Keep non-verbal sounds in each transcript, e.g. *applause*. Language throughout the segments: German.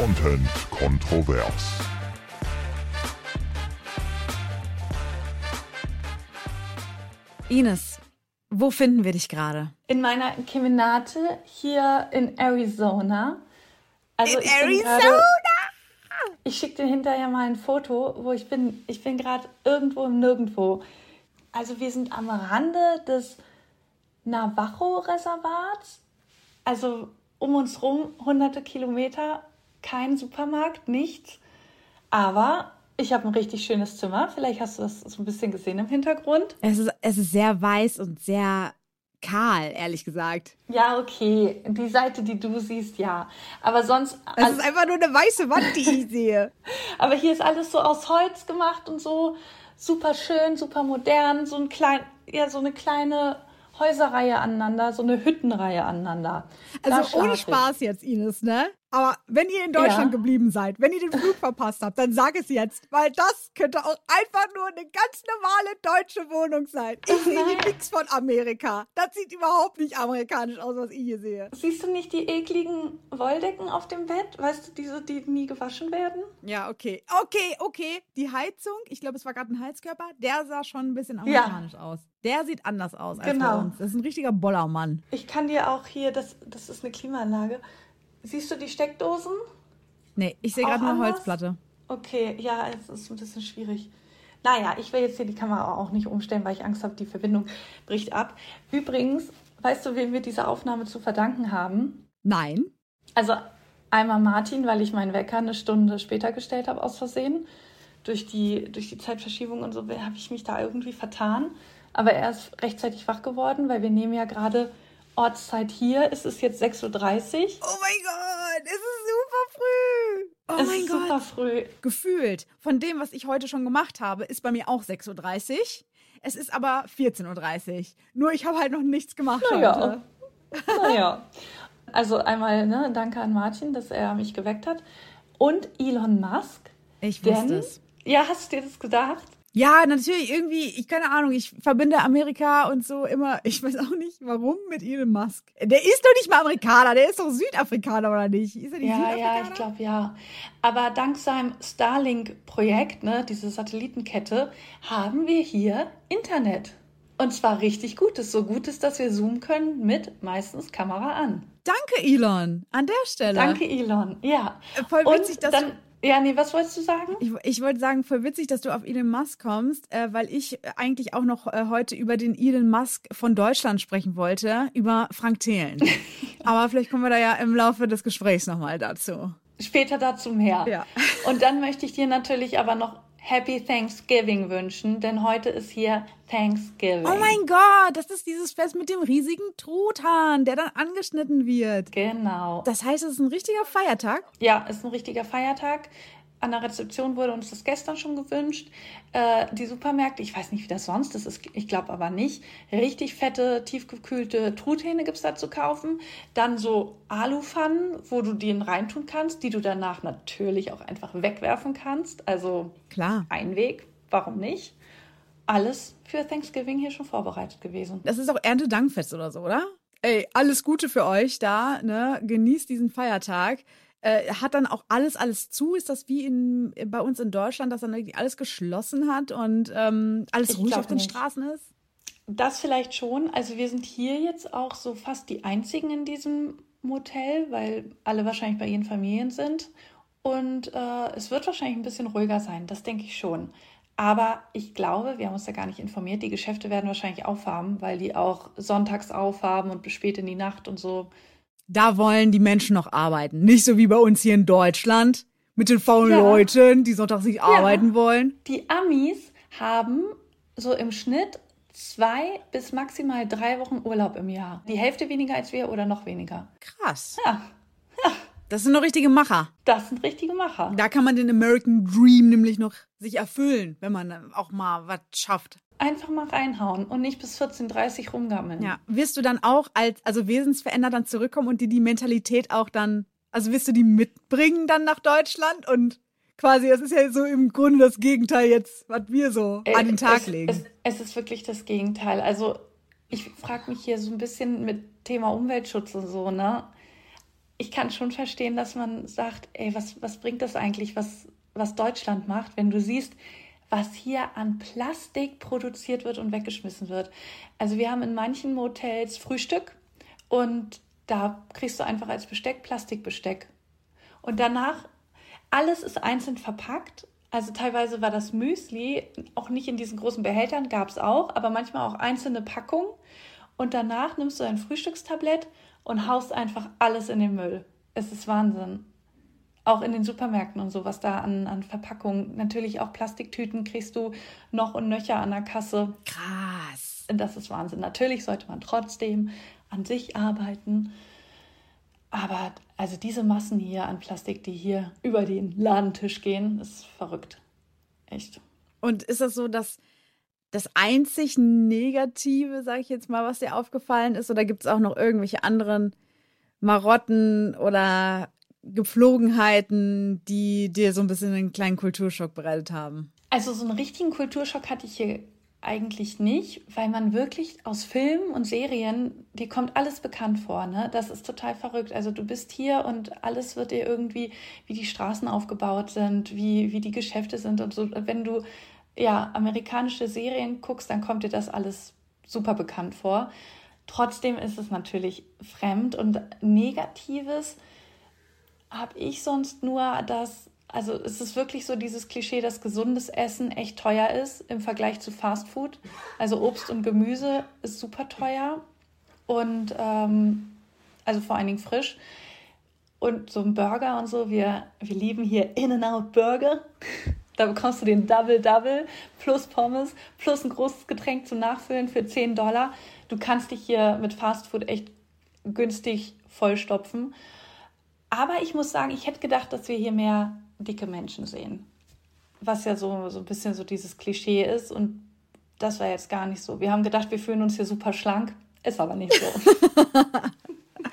Content kontrovers. Ines, wo finden wir dich gerade? In meiner Kemenate hier in Arizona. Also In ich Arizona? Grade, ich schicke dir hinterher mal ein Foto, wo ich bin. Ich bin gerade irgendwo im Nirgendwo. Also wir sind am Rande des Navajo-Reservats. Also um uns rum hunderte Kilometer, kein Supermarkt, nichts. Aber ich habe ein richtig schönes Zimmer. Vielleicht hast du das so ein bisschen gesehen im Hintergrund. Es ist, es ist sehr weiß und sehr kahl, ehrlich gesagt. Ja, okay. Die Seite, die du siehst, ja. Aber sonst. Es ist einfach nur eine weiße Wand, die ich *laughs* sehe. Aber hier ist alles so aus Holz gemacht und so super schön, super modern. So ein klein, ja, so eine kleine Häuserreihe aneinander, so eine Hüttenreihe aneinander. Also ohne ich. Spaß jetzt, Ines, ne? Aber wenn ihr in Deutschland Ja. geblieben seid, wenn ihr den Flug *laughs* verpasst habt, dann sag es jetzt, weil das könnte auch einfach nur eine ganz normale deutsche Wohnung sein. Ich sehe hier nichts von Amerika. Das sieht überhaupt nicht amerikanisch aus, was ich hier sehe. Siehst du nicht die ekligen Wolldecken auf dem Bett? Weißt du, diese, die nie gewaschen werden? Ja, okay. Okay, okay. Die Heizung, ich glaube, es war gerade ein Heizkörper, der sah schon ein bisschen amerikanisch aus. Der sieht anders aus als bei Genau. uns. Das ist ein richtiger Bollermann. Ich kann dir auch hier, das, das ist eine Klimaanlage. Siehst du die Steckdosen? Nee, ich sehe gerade eine anders? Holzplatte. Okay, ja, es ist ein bisschen schwierig. Naja, ich will jetzt hier die Kamera auch nicht umstellen, weil ich Angst habe, die Verbindung bricht ab. Übrigens, weißt du, wem wir diese Aufnahme zu verdanken haben? Nein. Also einmal Martin, weil ich meinen Wecker eine Stunde später gestellt habe aus Versehen. Durch die, durch die Zeitverschiebung und so habe ich mich da irgendwie vertan. Aber er ist rechtzeitig wach geworden, weil wir nehmen ja gerade Ortszeit hier. Es ist jetzt 6.30 Uhr. Oh mein Gott, es ist super früh. Oh es mein ist Gott. super früh. Gefühlt, von dem, was ich heute schon gemacht habe, ist bei mir auch 6.30 Uhr. Es ist aber 14.30 Uhr. Nur ich habe halt noch nichts gemacht Naja. heute. Naja. Also einmal ne, danke an Martin, dass er mich geweckt hat. Und Elon Musk. Ich wusste Denn, es. ja, hast du dir das gedacht? Ja, natürlich, irgendwie, ich keine Ahnung, ich verbinde Amerika und so immer, *laughs* ich weiß auch nicht warum mit Elon Musk. Der ist doch nicht mal Amerikaner, der ist doch Südafrikaner, oder nicht? Ist er nicht Ja, Südafrikaner? ja, ich glaube ja. Aber dank seinem Starlink-Projekt, ne, diese Satellitenkette, haben wir hier Internet. Und zwar richtig gutes, so gutes, dass wir zoomen können mit meistens Kamera an. Danke, Elon, an der Stelle. Danke, Elon. Ja. Voll witzig, Und dass dann, du- ja, nee, was wolltest du sagen? Ich, ich wollte sagen, voll witzig, dass du auf Elon Musk kommst, äh, weil ich eigentlich auch noch äh, heute über den Elon Musk von Deutschland sprechen wollte, über Frank Thelen. *laughs* Aber vielleicht kommen wir da ja im Laufe des Gesprächs nochmal dazu. Später dazu mehr. Ja. Und dann möchte ich dir natürlich aber noch Happy Thanksgiving wünschen, denn heute ist hier Thanksgiving. Oh mein Gott, das ist dieses Fest mit dem riesigen Truthahn, der dann angeschnitten wird. Genau. Das heißt, es ist ein richtiger Feiertag. Ja, ist ein richtiger Feiertag. An der Rezeption wurde uns das gestern schon gewünscht. Äh, die Supermärkte, ich weiß nicht, wie das sonst ist, ich glaube aber nicht. Richtig fette, tiefgekühlte Truthähne gibt es da zu kaufen. Dann so Alupfannen, wo du den reintun kannst, die du danach natürlich auch einfach wegwerfen kannst. Also Klar. Einweg, warum nicht? Alles für Thanksgiving hier schon vorbereitet gewesen. Das ist auch Erntedankfest oder so, oder? Ey, alles Gute für euch da, ne? Genießt diesen Feiertag. Äh, hat dann auch alles, alles zu? Ist das wie in, bei uns in Deutschland, dass dann irgendwie alles geschlossen hat und ähm, alles Ich ruhig auf den nicht. Straßen ist? Das vielleicht schon. Also wir sind hier jetzt auch so fast die einzigen in diesem Motel, weil alle wahrscheinlich bei ihren Familien sind. Und äh, es wird wahrscheinlich ein bisschen ruhiger sein, das denke ich schon. Aber ich glaube, wir haben uns ja gar nicht informiert, die Geschäfte werden wahrscheinlich aufhaben, weil die auch sonntags aufhaben und bis spät in die Nacht und so. Da wollen die Menschen noch arbeiten. Nicht so wie bei uns hier in Deutschland mit den faulen Ja. Leuten, die sonntags nicht arbeiten wollen. Die Amis haben so im Schnitt zwei bis maximal drei Wochen Urlaub im Jahr. Die Hälfte weniger als wir oder noch weniger. Krass. Ja, Das sind doch richtige Macher. das sind richtige Macher. Da kann man den American Dream nämlich noch sich erfüllen, wenn man auch mal was schafft. Einfach mal reinhauen und nicht bis 14.30 Uhr rumgammeln. Ja, wirst du dann auch als also wesensverändert dann zurückkommen und dir die Mentalität auch dann, also wirst du die mitbringen dann nach Deutschland und quasi, das ist ja so im Grunde das Gegenteil jetzt, was wir so Äh, an den Tag es, legen. Es, es ist wirklich das Gegenteil. Also ich frage mich hier so ein bisschen mit Thema Umweltschutz und so, ne? Ich kann schon verstehen, dass man sagt, ey, was, was bringt das eigentlich, was, was Deutschland macht, wenn du siehst, was hier an Plastik produziert wird und weggeschmissen wird. Also wir haben in manchen Motels Frühstück und da kriegst du einfach als Besteck Plastikbesteck. Und danach, alles ist einzeln verpackt. Also teilweise war das Müsli auch nicht in diesen großen Behältern, gab es auch, aber manchmal auch einzelne Packungen. Und danach nimmst du ein Frühstückstablett und haust einfach alles in den Müll. Es ist Wahnsinn auch in den Supermärkten und so, was da an, an Verpackungen, natürlich auch Plastiktüten kriegst du noch und nöcher an der Kasse. Krass. Das ist Wahnsinn. Natürlich sollte man trotzdem an sich arbeiten. Aber also diese Massen hier an Plastik, die hier über den Ladentisch gehen, ist verrückt. Echt. Und ist das so, dass das einzig Negative, sage ich jetzt mal, was dir aufgefallen ist? Oder gibt es auch noch irgendwelche anderen Marotten oder Gepflogenheiten, die dir so ein bisschen einen kleinen Kulturschock bereitet haben? Also so einen richtigen Kulturschock hatte ich hier eigentlich nicht, weil man wirklich aus Filmen und Serien, die kommt alles bekannt vor, ne? Das ist total verrückt. Also du bist hier und alles wird dir irgendwie, wie die Straßen aufgebaut sind, wie, wie die Geschäfte sind und so. Wenn du ja amerikanische Serien guckst, dann kommt dir das alles super bekannt vor. Trotzdem ist es natürlich fremd und Negatives habe ich sonst nur das, also es ist wirklich so dieses Klischee, dass gesundes Essen echt teuer ist im Vergleich zu Fast Food. Also Obst und Gemüse ist super teuer und ähm, also vor allen Dingen frisch. Und so ein Burger und so, wir, wir lieben hier In-N-Out Burger. Da bekommst du den Double Double plus Pommes plus ein großes Getränk zum Nachfüllen für 10 Dollar. Du kannst dich hier mit Fast Food echt günstig vollstopfen. Aber ich muss sagen, ich hätte gedacht, dass wir hier mehr dicke Menschen sehen. Was ja so, so ein bisschen so dieses Klischee ist. Und das war jetzt gar nicht so. Wir haben gedacht, wir fühlen uns hier super schlank. Ist aber nicht so. *laughs*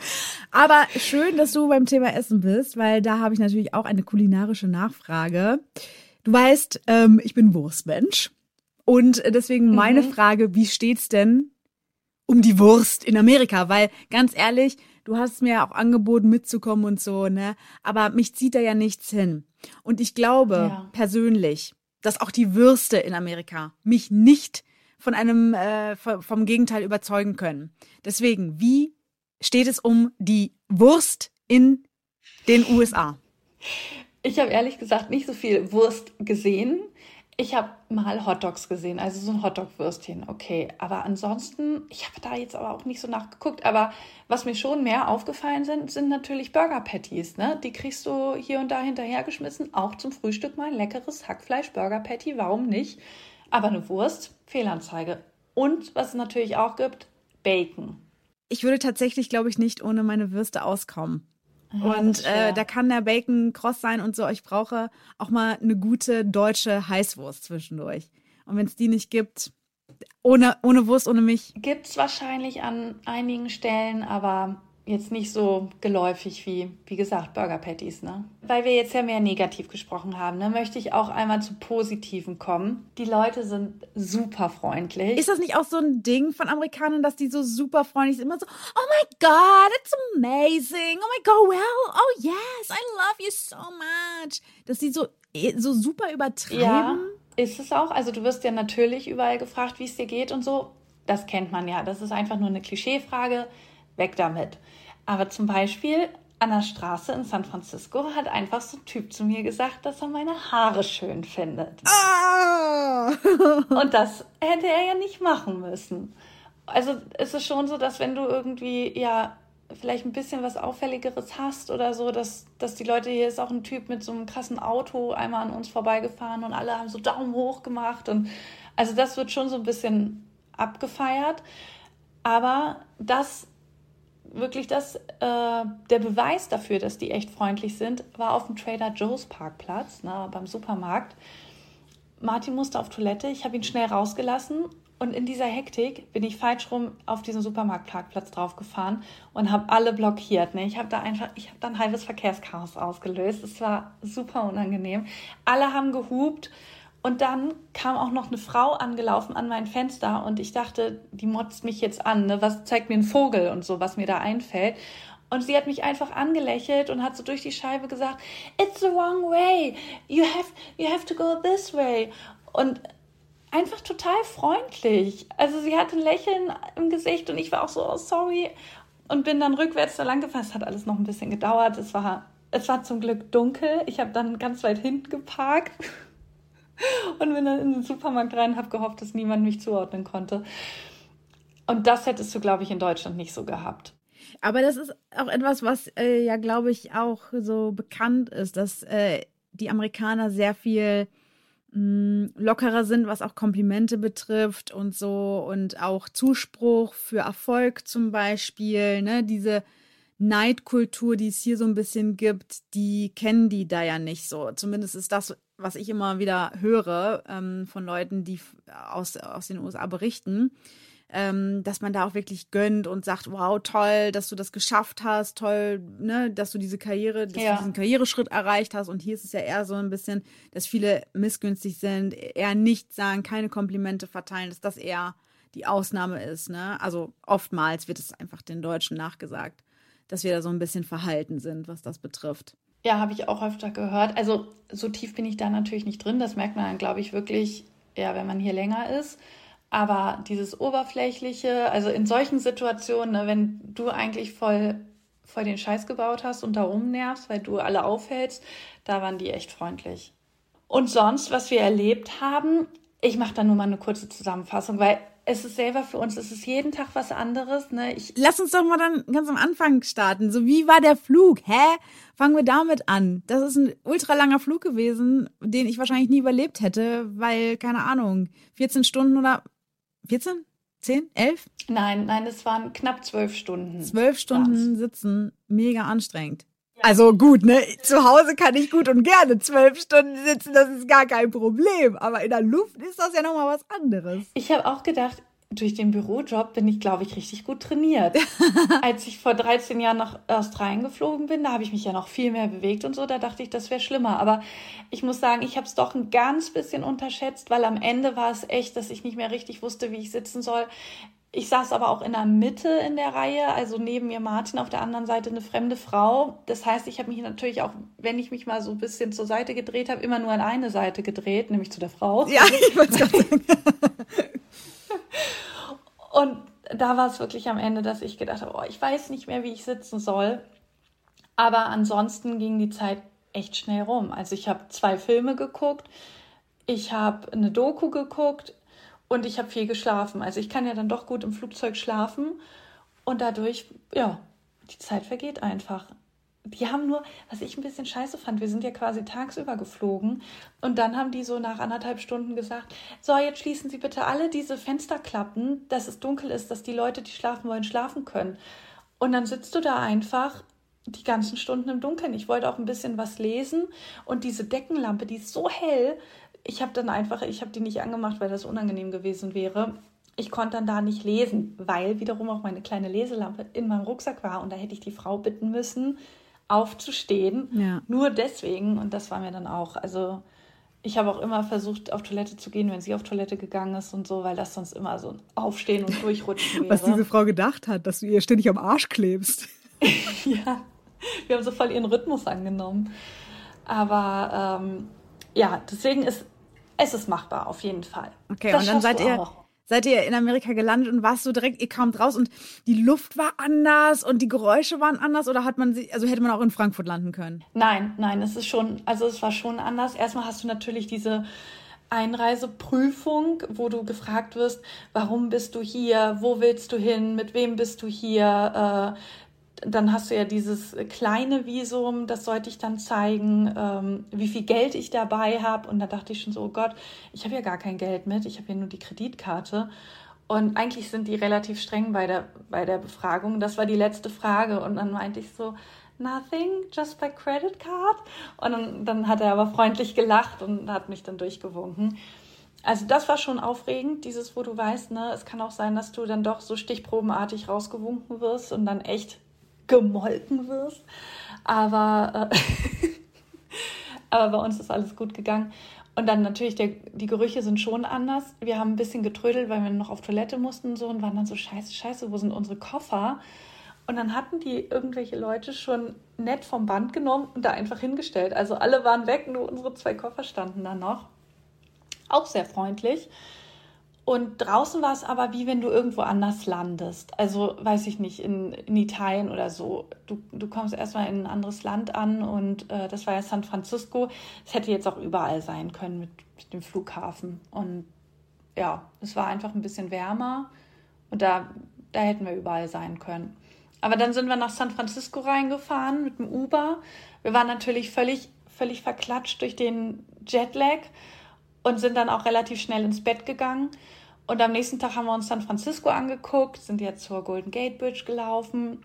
*laughs* aber schön, dass du beim Thema Essen bist, weil da habe ich natürlich auch eine kulinarische Nachfrage. Du weißt, ähm, ich bin Wurstmensch. Und deswegen meine mhm. Frage, wie steht's denn um die Wurst in Amerika? Weil ganz ehrlich, du hast mir auch angeboten mitzukommen und so, ne? Aber mich zieht da ja nichts hin. Und ich glaube ja. persönlich, dass auch die Würste in Amerika mich nicht von einem äh, vom Gegenteil überzeugen können. Deswegen, wie steht es um die Wurst in den USA? Ich habe ehrlich gesagt nicht so viel Wurst gesehen. Ich habe mal Hotdogs gesehen, also so ein Hotdog-Würstchen, okay. Aber ansonsten, ich habe da jetzt aber auch nicht so nachgeguckt. Aber was mir schon mehr aufgefallen sind, sind natürlich Burger-Patties. Ne? Die kriegst du hier und da hinterhergeschmissen. Auch zum Frühstück mal ein leckeres Hackfleisch-Burger-Patty, warum nicht? Aber eine Wurst, Fehlanzeige. Und was es natürlich auch gibt, Bacon. Ich würde tatsächlich, glaube ich, nicht ohne meine Würste auskommen. Ja, und äh, da kann der Bacon kross sein und so. Ich brauche auch mal eine gute deutsche Heißwurst zwischendurch. Und wenn es die nicht gibt, ohne, ohne Wurst, ohne mich. Gibt es wahrscheinlich an einigen Stellen, aber jetzt nicht so geläufig wie, wie gesagt, Burger Patties, ne? Weil wir jetzt ja mehr negativ gesprochen haben, ne, möchte ich auch einmal zu Positiven kommen. Die Leute sind super freundlich. Ist das nicht auch so ein Ding von Amerikanern, dass die so super freundlich sind? Immer so, oh my God, it's amazing. Oh my God, well, oh yes, I love you so much. Dass die so, eh, so super übertreiben. Ja, ist es auch. Also du wirst ja natürlich überall gefragt, wie es dir geht und so. Das kennt man ja. Das ist einfach nur eine Klischeefrage weg damit. Aber zum Beispiel an der Straße in San Francisco hat einfach so ein Typ zu mir gesagt, dass er meine Haare schön findet. Ah! Und das hätte er ja nicht machen müssen. Also es ist schon so, dass wenn du irgendwie ja vielleicht ein bisschen was Auffälligeres hast oder so, dass, dass die Leute, hier ist auch ein Typ mit so einem krassen Auto einmal an uns vorbeigefahren und alle haben so Daumen hoch gemacht und also das wird schon so ein bisschen abgefeiert. Aber das wirklich das, äh, der Beweis dafür, dass die echt freundlich sind, war auf dem Trader Joe's Parkplatz, ne, beim Supermarkt. Martin musste auf Toilette, ich habe ihn schnell rausgelassen und in dieser Hektik bin ich falsch rum auf diesen Supermarktparkplatz draufgefahren und habe alle blockiert. Ne? Ich habe da einfach, ich habe da ein halbes Verkehrschaos ausgelöst. Es war super unangenehm. Alle haben gehupt und dann kam auch noch eine Frau angelaufen an mein Fenster und ich dachte, die motzt mich jetzt an, ne? was zeigt mir ein Vogel und so, was mir da einfällt. Und sie hat mich einfach angelächelt und hat so durch die Scheibe gesagt, it's the wrong way. You have, you have to go this way. Und einfach total freundlich. Also sie hatte ein Lächeln im Gesicht und ich war auch so, oh, sorry. Und bin dann rückwärts da lang gefahren. Es hat alles noch ein bisschen gedauert. Es war, es war zum Glück dunkel. Ich habe dann ganz weit hinten geparkt und bin dann in den Supermarkt rein und habe gehofft, dass niemand mich zuordnen konnte. Und das hättest du, glaube ich, in Deutschland nicht so gehabt. Aber das ist auch etwas, was äh, ja, glaube ich, auch so bekannt ist, dass äh, die Amerikaner sehr viel mh, mm, lockerer sind, was auch Komplimente betrifft und so und auch Zuspruch für Erfolg zum Beispiel. Ne? Diese Neidkultur, die es hier so ein bisschen gibt, die kennen die da ja nicht so. Zumindest ist das, was ich immer wieder höre ähm, von Leuten, die aus, aus den USA berichten ähm, dass man da auch wirklich gönnt und sagt, wow, toll, dass du das geschafft hast, toll, ne, dass du diese Karriere, dass ja. du diesen Karriereschritt erreicht hast. Und hier ist es ja eher so ein bisschen, dass viele missgünstig sind, eher nicht sagen, keine Komplimente verteilen, dass das eher die Ausnahme ist. Ne? Also oftmals wird es einfach den Deutschen nachgesagt, dass wir da so ein bisschen verhalten sind, was das betrifft. Ja, habe ich auch öfter gehört. Also so tief bin ich da natürlich nicht drin. Das merkt man dann, glaube ich, wirklich, ja, wenn man hier länger ist. Aber dieses Oberflächliche, also in solchen Situationen, ne, wenn du eigentlich voll, voll den Scheiß gebaut hast und da rumnervst, weil du alle aufhältst, da waren die echt freundlich. Und sonst, was wir erlebt haben, ich mache da nur mal eine kurze Zusammenfassung, weil es ist selber für uns, es ist jeden Tag was anderes. Ne? Ich Lass uns doch mal dann ganz am Anfang starten. So, wie war der Flug? Hä? Fangen wir damit an. Das ist ein ultra langer Flug gewesen, den ich wahrscheinlich nie überlebt hätte, weil, keine Ahnung, 14 Stunden oder 14? 10? 11? Nein, nein, es waren knapp zwölf Stunden. Zwölf Stunden war's. sitzen, mega anstrengend. Also gut, ne? Zu Hause kann ich gut und gerne zwölf Stunden sitzen, das ist gar kein Problem. Aber in der Luft ist das ja nochmal was anderes. Ich habe auch gedacht, durch den Bürojob bin ich, glaube ich, richtig gut trainiert. *laughs* Als ich vor 13 Jahren nach Australien geflogen bin, da habe ich mich ja noch viel mehr bewegt und so, da dachte ich, das wäre schlimmer. Aber ich muss sagen, ich habe es doch ein ganz bisschen unterschätzt, weil am Ende war es echt, dass ich nicht mehr richtig wusste, wie ich sitzen soll. Ich saß aber auch in der Mitte in der Reihe, also neben mir Martin, auf der anderen Seite eine fremde Frau. Das heißt, ich habe mich natürlich auch, wenn ich mich mal so ein bisschen zur Seite gedreht habe, immer nur an eine Seite gedreht, nämlich zu der Frau. Ja, *laughs* ich wollte es gerade sagen. *laughs* Und da war es wirklich am Ende, dass ich gedacht habe, oh, ich weiß nicht mehr, wie ich sitzen soll. Aber ansonsten ging die Zeit echt schnell rum. Also ich habe zwei Filme geguckt, ich habe eine Doku geguckt und ich habe viel geschlafen. Also ich kann ja dann doch gut im Flugzeug schlafen und dadurch, ja, die Zeit vergeht einfach die haben nur, was ich ein bisschen scheiße fand, wir sind ja quasi tagsüber geflogen und dann haben die so nach anderthalb Stunden gesagt, so, jetzt schließen Sie bitte alle diese Fensterklappen, dass es dunkel ist, dass die Leute, die schlafen wollen, schlafen können. Und dann sitzt du da einfach die ganzen Stunden im Dunkeln. Ich wollte auch ein bisschen was lesen und diese Deckenlampe, die ist so hell, ich habe dann einfach, ich habe die nicht angemacht, weil das unangenehm gewesen wäre. Ich konnte dann da nicht lesen, weil wiederum auch meine kleine Leselampe in meinem Rucksack war und da hätte ich die Frau bitten müssen, aufzustehen. Ja. Nur deswegen. Und das war mir dann auch. Also ich habe auch immer versucht, auf Toilette zu gehen, wenn sie auf Toilette gegangen ist und so, weil das sonst immer so ein Aufstehen und Durchrutschen *laughs* wäre. Was diese Frau gedacht hat, dass du ihr ständig am Arsch klebst. *laughs* ja, wir haben so voll ihren Rhythmus angenommen. Aber ähm, ja, deswegen ist es ist machbar, auf jeden Fall. Okay, das und dann seid ihr. Seid ihr in Amerika gelandet und warst so direkt, ihr kamt raus und die Luft war anders und die Geräusche waren anders oder hat man sie, also hätte man auch in Frankfurt landen können? Nein, nein, es ist schon, also es war schon anders. Erstmal hast du natürlich diese Einreiseprüfung, wo du gefragt wirst, warum bist du hier, wo willst du hin, mit wem bist du hier, äh, dann hast du ja dieses kleine Visum, das sollte ich dann zeigen, ähm, wie viel Geld ich dabei habe. Und da dachte ich schon so, oh Gott, ich habe ja gar kein Geld mit, ich habe ja nur die Kreditkarte. Und eigentlich sind die relativ streng bei der, bei der Befragung. Das war die letzte Frage. Und dann meinte ich so, nothing, just by credit card. Und dann, dann hat er aber freundlich gelacht und hat mich dann durchgewunken. Also das war schon aufregend, dieses, wo du weißt, ne, es kann auch sein, dass du dann doch so stichprobenartig rausgewunken wirst und dann echt gemolken wirst. Aber, äh, *laughs* aber bei uns ist alles gut gegangen. Und dann natürlich, der, die Gerüche sind schon anders. Wir haben ein bisschen getrödelt, weil wir noch auf Toilette mussten und so und waren dann so, scheiße, scheiße, wo sind unsere Koffer? Und dann hatten die irgendwelche Leute schon nett vom Band genommen und da einfach hingestellt. Also alle waren weg, nur unsere zwei Koffer standen da noch. Auch sehr freundlich. Und draußen war es aber wie wenn du irgendwo anders landest. Also weiß ich nicht, in, in Italien oder so. Du, du kommst erstmal in ein anderes Land an und äh, das war ja San Francisco. Es hätte jetzt auch überall sein können mit, mit dem Flughafen. Und ja, es war einfach ein bisschen wärmer und da, da hätten wir überall sein können. Aber dann sind wir nach San Francisco reingefahren mit dem Uber. Wir waren natürlich völlig, völlig verklatscht durch den Jetlag und sind dann auch relativ schnell ins Bett gegangen. Und am nächsten Tag haben wir uns San Francisco angeguckt, sind jetzt zur Golden Gate Bridge gelaufen.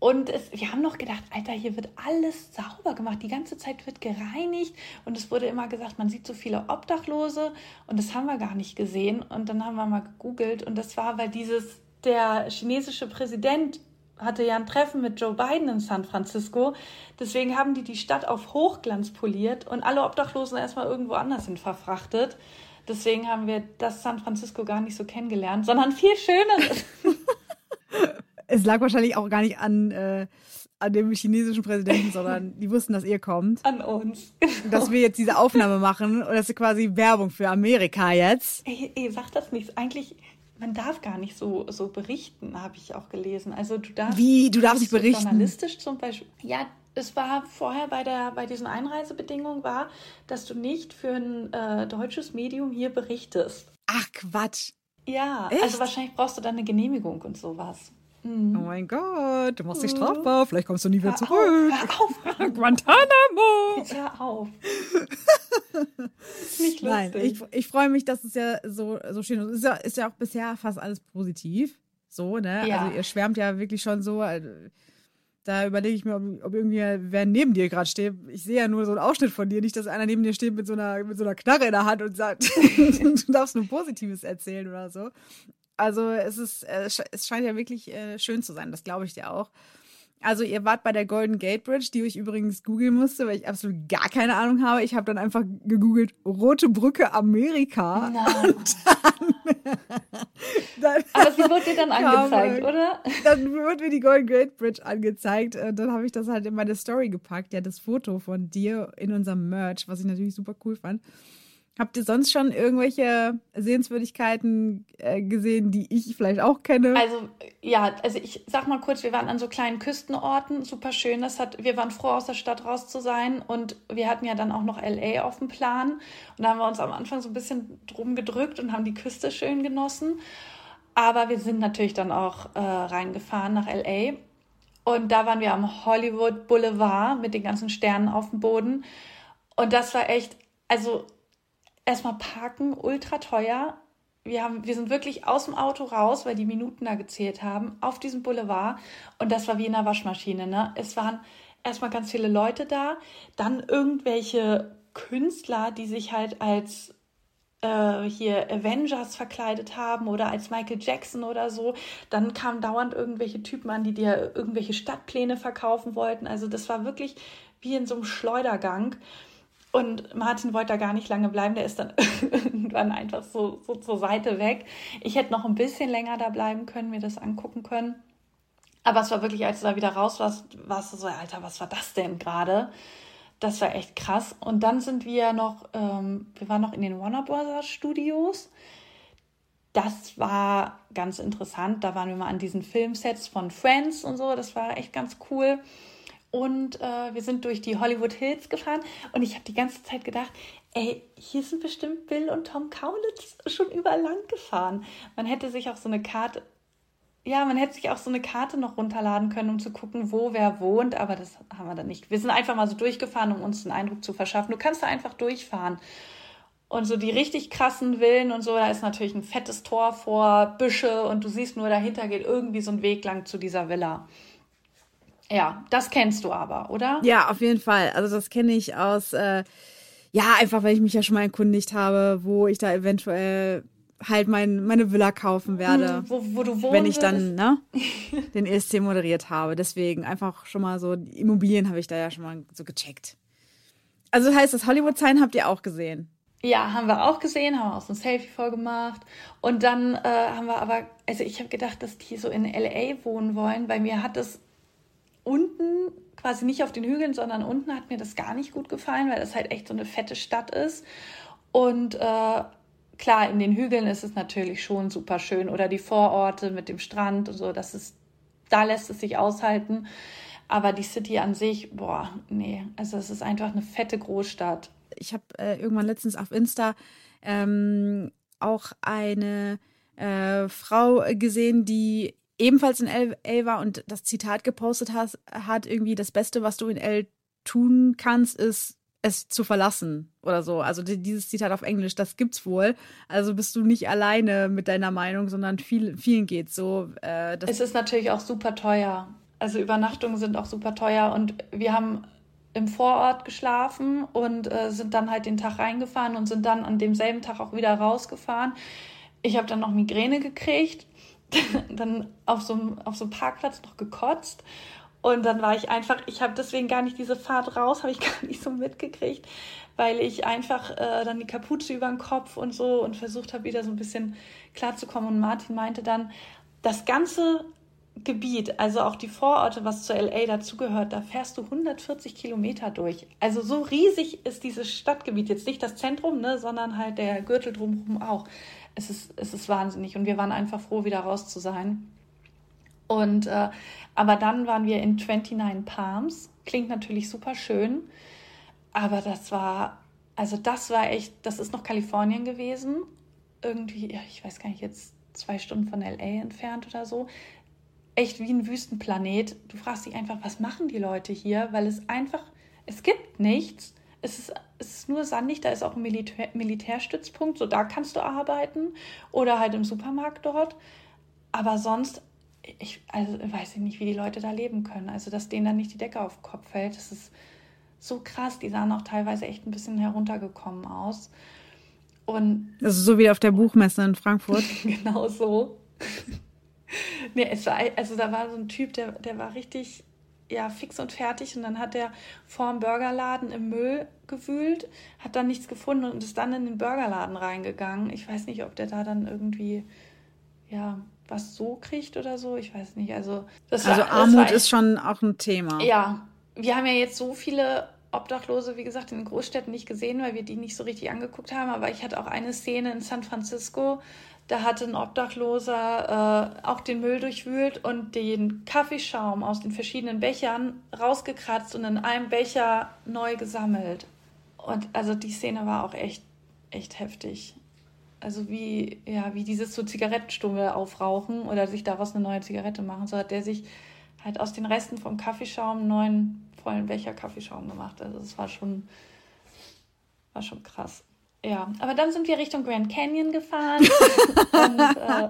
Und es, wir haben noch gedacht, Alter, hier wird alles sauber gemacht. Die ganze Zeit wird gereinigt. Und es wurde immer gesagt, man sieht so viele Obdachlose. Und das haben wir gar nicht gesehen. Und dann haben wir mal gegoogelt. Und das war, weil dieses, der chinesische Präsident hatte ja ein Treffen mit Joe Biden in San Francisco. Deswegen haben die die Stadt auf Hochglanz poliert und alle Obdachlosen erstmal irgendwo anders hin verfrachtet. Deswegen haben wir das San Francisco gar nicht so kennengelernt, sondern viel schöneres. *laughs* es lag wahrscheinlich auch gar nicht an, äh, an dem chinesischen Präsidenten, sondern *laughs* die wussten, dass ihr kommt. An uns. *laughs* Dass wir jetzt diese Aufnahme machen und das ist quasi Werbung für Amerika jetzt. Ey, ey sag das nicht. Eigentlich man darf gar nicht so, so berichten, habe ich auch gelesen. Also du darfst. Wie? Du darfst nicht berichten? Journalistisch zum Beispiel. Ja, es war vorher bei, der, bei diesen Einreisebedingungen war, dass du nicht für ein äh, deutsches Medium hier berichtest. Ach Quatsch. Ja, also Echt? also wahrscheinlich brauchst du dann eine Genehmigung und sowas. Mhm. Oh mein Gott, du machst dich strafbar, vielleicht kommst du nie wieder hör zurück. Auf, hör auf. *laughs* Guantanamo! Jetzt hör auf. *laughs* Nicht lustig. Nein, ich, ich freue mich, dass es ja so, so schön ist. Ist ja, ist ja auch bisher fast alles positiv. So, ne? Ja. Also ihr schwärmt ja wirklich schon so. Also, da überlege ich mir, ob, ob irgendwie wer neben dir gerade steht. Ich sehe ja nur so einen Ausschnitt von dir, nicht, dass einer neben dir steht mit so einer, mit so einer Knarre in der Hand und sagt, *laughs* du darfst nur Positives erzählen oder so. Also es ist, äh, es scheint ja wirklich äh, schön zu sein, das glaube ich dir auch. Also ihr wart bei der Golden Gate Bridge, die ich übrigens googeln musste, weil ich absolut gar keine Ahnung habe. Ich habe dann einfach gegoogelt Rote Brücke Amerika. Nein. *laughs* Dann, *laughs* dann Aber sie wurde dir dann *laughs* angezeigt, oder? Dann wurde mir die Golden Gate Bridge angezeigt. Und dann habe ich das halt in meine Story gepackt, ja, das Foto von dir in unserem Merch, was ich natürlich super cool fand. Habt ihr sonst schon irgendwelche Sehenswürdigkeiten äh, gesehen, die ich vielleicht auch kenne? Also ja, also ich sag mal kurz, wir waren an so kleinen Küstenorten, super schön. Das hat, wir waren froh, aus der Stadt raus zu sein und wir hatten ja dann auch noch LA auf dem Plan und da haben wir uns am Anfang so ein bisschen drum gedrückt und haben die Küste schön genossen. Aber wir sind natürlich dann auch äh, reingefahren nach LA und da waren wir am Hollywood Boulevard mit den ganzen Sternen auf dem Boden und das war echt, also erstmal parken, ultra teuer. Wir, haben, wir sind wirklich aus dem Auto raus, weil die Minuten da gezählt haben, auf diesem Boulevard. Und das war wie in einer Waschmaschine. Ne? Es waren erstmal ganz viele Leute da, dann irgendwelche Künstler, die sich halt als äh, hier Avengers verkleidet haben oder als Michael Jackson oder so. Dann kamen dauernd irgendwelche Typen an, die dir irgendwelche Stadtpläne verkaufen wollten. Also das war wirklich wie in so einem Schleudergang. Und Martin wollte da gar nicht lange bleiben, der ist dann *laughs* irgendwann einfach so, so zur Seite weg. Ich hätte noch ein bisschen länger da bleiben können, mir das angucken können. Aber es war wirklich, als du da wieder raus warst, warst du so, Alter, was war das denn gerade? Das war echt krass. Und dann sind wir noch, ähm, wir waren noch in den Warner Brothers Studios. Das war ganz interessant. Da waren wir mal an diesen Filmsets von Friends und so. Das war echt ganz cool. Und äh, wir sind durch die Hollywood Hills gefahren und ich habe die ganze Zeit gedacht, ey, hier sind bestimmt Bill und Tom Kaulitz schon überall lang gefahren. Man hätte sich auch so eine Karte, ja, man hätte sich auch so eine Karte noch runterladen können, um zu gucken, wo wer wohnt, aber das haben wir dann nicht. Wir sind einfach mal so durchgefahren, um uns einen Eindruck zu verschaffen. Du kannst da einfach durchfahren. Und so die richtig krassen Villen und so, da ist natürlich ein fettes Tor vor, Büsche und du siehst nur, dahinter geht irgendwie so ein Weg lang zu dieser Villa. Ja, das kennst du aber, oder? Ja, auf jeden Fall. Also das kenne ich aus, äh, ja, einfach weil ich mich ja schon mal erkundigt habe, wo ich da eventuell halt mein, meine Villa kaufen werde. Hm, wo, wo du wohnst. Wenn ich dann ne, *laughs* den ESC moderiert habe. Deswegen einfach schon mal so, Immobilien habe ich da ja schon mal so gecheckt. Also das heißt, das Hollywood-Sign habt ihr auch gesehen? Ja, haben wir auch gesehen, haben auch so ein Selfie vorgemacht. Und dann äh, haben wir aber, also ich habe gedacht, dass die so in LA wohnen wollen, weil mir hat das unten, quasi nicht auf den Hügeln, sondern unten hat mir das gar nicht gut gefallen, weil das halt echt so eine fette Stadt ist. Und äh, klar, in den Hügeln ist es natürlich schon super schön. Oder die Vororte mit dem Strand und so, das ist, da lässt es sich aushalten. Aber die City an sich, boah, nee, also es ist einfach eine fette Großstadt. Ich habe äh, irgendwann letztens auf Insta ähm, auch eine äh, Frau gesehen, die ebenfalls in LA war und das Zitat gepostet hat, hat irgendwie das Beste, was du in L tun kannst, ist es zu verlassen oder so. Also dieses Zitat auf Englisch, das gibt's wohl. Also bist du nicht alleine mit deiner Meinung, sondern viel, vielen geht's so. Äh, es ist natürlich auch super teuer. Also Übernachtungen sind auch super teuer und wir haben im Vorort geschlafen und äh, sind dann halt den Tag reingefahren und sind dann an demselben Tag auch wieder rausgefahren. Ich habe dann noch Migräne gekriegt, *laughs* dann auf so, einem, auf so einem Parkplatz noch gekotzt und dann war ich einfach, ich habe deswegen gar nicht diese Fahrt raus, *laughs* habe ich gar nicht so mitgekriegt, weil ich einfach äh, dann die Kapuze über den Kopf und so und versucht habe, wieder so ein bisschen klarzukommen. Und Martin meinte dann, das ganze Gebiet, also auch die Vororte, was zu LA dazugehört, da fährst du 140 Kilometer durch. Also so riesig ist dieses Stadtgebiet jetzt nicht das Zentrum, ne, sondern halt der Gürtel drumherum auch. Es ist, es ist wahnsinnig und wir waren einfach froh, wieder raus zu sein. Und äh, aber dann waren wir in 29 Palms. Klingt natürlich super schön, aber das war, also das war echt, das ist noch Kalifornien gewesen. Irgendwie, ich weiß gar nicht, jetzt zwei Stunden von LA entfernt oder so echt wie ein Wüstenplanet. Du fragst dich einfach, was machen die Leute hier? Weil es einfach, es gibt nichts. Es ist, es ist nur sandig, da ist auch ein Militär, Militärstützpunkt, so da kannst du arbeiten oder halt im Supermarkt dort. Aber sonst, ich also, weiß ich nicht, wie die Leute da leben können. Also, dass denen dann nicht die Decke auf den Kopf fällt, das ist so krass. Die sahen auch teilweise echt ein bisschen heruntergekommen aus. Und also so wie auf der Buchmesse in Frankfurt. *laughs* genau so. *laughs* nee, es war, also da war so ein Typ, der, der war richtig ja, fix und fertig und dann hat er vorm Burgerladen im Müll gewühlt, hat dann nichts gefunden und ist dann in den Burgerladen reingegangen. Ich weiß nicht, ob der da dann irgendwie, ja, was so kriegt oder so. Ich weiß nicht. Also, das also war, Armut ist schon auch ein Thema. Ja, wir haben ja jetzt so viele Obdachlose, wie gesagt, in den Großstädten nicht gesehen, weil wir die nicht so richtig angeguckt haben. Aber ich hatte auch eine Szene in San Francisco, da hatte ein Obdachloser äh, auch den Müll durchwühlt und den Kaffeeschaum aus den verschiedenen Bechern rausgekratzt und in einem Becher neu gesammelt. Und also die Szene war auch echt, echt heftig. Also wie, ja, wie dieses so Zigarettenstummel aufrauchen oder sich daraus eine neue Zigarette machen. So hat der sich halt aus den Resten vom Kaffeeschaum einen neuen vollen Becher Kaffeeschaum gemacht. Also es war schon, war schon krass. Ja, aber dann sind wir Richtung Grand Canyon gefahren. *laughs* und, äh,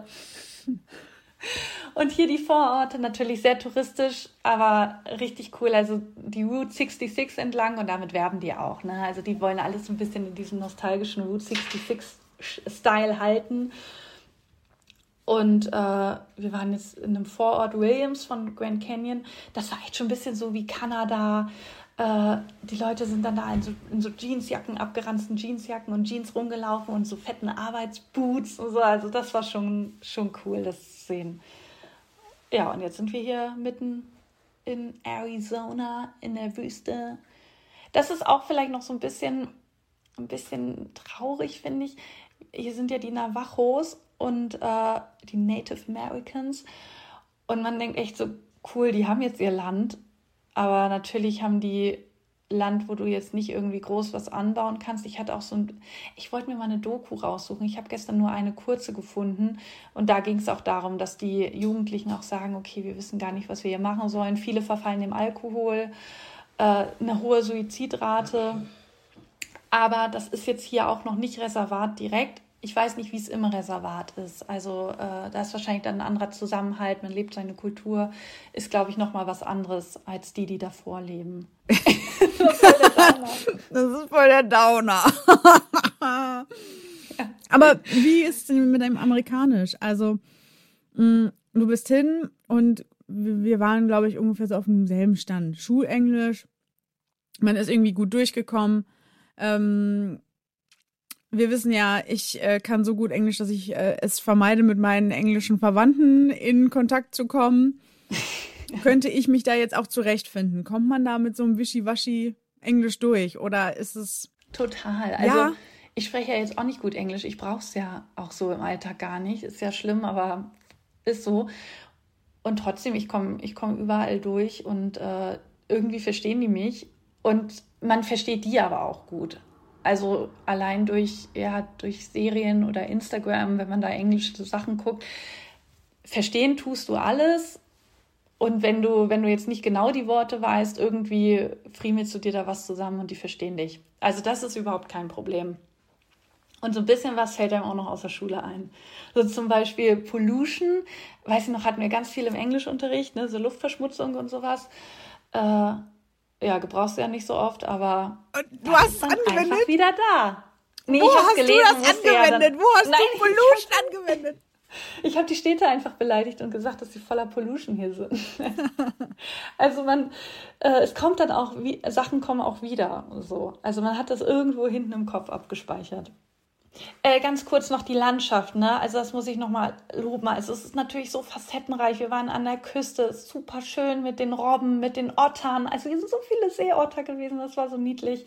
und hier die Vororte, natürlich sehr touristisch, aber richtig cool. Also die Route 66 entlang und damit werben die auch. Ne? Also die wollen alles ein bisschen in diesem nostalgischen Route 66-Style halten. Und äh, wir waren jetzt in einem Vorort Williams von Grand Canyon. Das war echt schon ein bisschen so wie Kanada. Äh, die Leute sind dann da in so, in so Jeansjacken, abgeranzten Jeansjacken und Jeans rumgelaufen und so fetten Arbeitsboots und so. Also das war schon, schon cool, das zu sehen. Ja, und jetzt sind wir hier mitten in Arizona, in der Wüste. Das ist auch vielleicht noch so ein bisschen, ein bisschen traurig, finde ich. Hier sind ja die Navajos und äh, die Native Americans. Und man denkt echt so, cool, die haben jetzt ihr Land aber natürlich haben die Land, wo du jetzt nicht irgendwie groß was anbauen kannst. Ich hatte auch so ein, ich wollte mir mal eine Doku raussuchen. Ich habe gestern nur eine kurze gefunden und da ging es auch darum, dass die Jugendlichen auch sagen, okay, wir wissen gar nicht, was wir hier machen sollen. Viele verfallen dem Alkohol, äh, eine hohe Suizidrate. Aber das ist jetzt hier auch noch nicht Reservat direkt ich weiß nicht, wie es im Reservat ist. Also äh, da ist wahrscheinlich dann ein anderer Zusammenhalt, man lebt seine Kultur, ist, glaube ich, nochmal was anderes als die, die davor leben. *laughs* das ist voll der Downer. *laughs* Aber wie ist es denn mit deinem Amerikanisch? Also, mh, mm, du bist hin und wir waren, glaube ich, ungefähr so auf demselben Stand. Schulenglisch, man ist irgendwie gut durchgekommen. Ähm, Wir wissen ja, ich äh, kann so gut Englisch, dass ich äh, es vermeide, mit meinen englischen Verwandten in Kontakt zu kommen. *laughs* Könnte ich mich da jetzt auch zurechtfinden? Kommt man da mit so einem Wischiwaschi Englisch durch oder ist es. Total. Also, ja? ich spreche ja jetzt auch nicht gut Englisch. Ich brauche es ja auch so im Alltag gar nicht. Ist ja schlimm, aber ist so. Und trotzdem, ich komme ich komm überall durch und äh, irgendwie verstehen die mich. Und man versteht die aber auch gut. Also allein durch, ja, durch Serien oder Instagram, wenn man da englische Sachen guckt, verstehen tust du alles. Und wenn du, wenn du jetzt nicht genau die Worte weißt, irgendwie friemelst du dir da was zusammen und die verstehen dich. Also das ist überhaupt kein Problem. Und so ein bisschen was fällt einem auch noch aus der Schule ein. So zum Beispiel Pollution, weiß ich noch, hatten wir ganz viel im Englischunterricht, ne, so Luftverschmutzung und sowas. Äh, ja, gebrauchst du ja nicht so oft, aber du hast es angewendet? Einfach wieder da. Nee, Wo hast gelesen, du das angewendet? Ja Wo hast Nein, du Pollution angewendet? *laughs* Ich habe die Städte einfach beleidigt und gesagt, dass sie voller Pollution hier sind. *laughs* also man, äh, es kommt dann auch, wie, Sachen kommen auch wieder. So. Also man hat das irgendwo hinten im Kopf abgespeichert. Äh, ganz kurz noch die Landschaft, ne? Also das muss ich nochmal loben. Also es ist natürlich so facettenreich. Wir waren an der Küste, super schön mit den Robben, mit den Ottern. Also hier sind so viele Seeotter gewesen, das war so niedlich.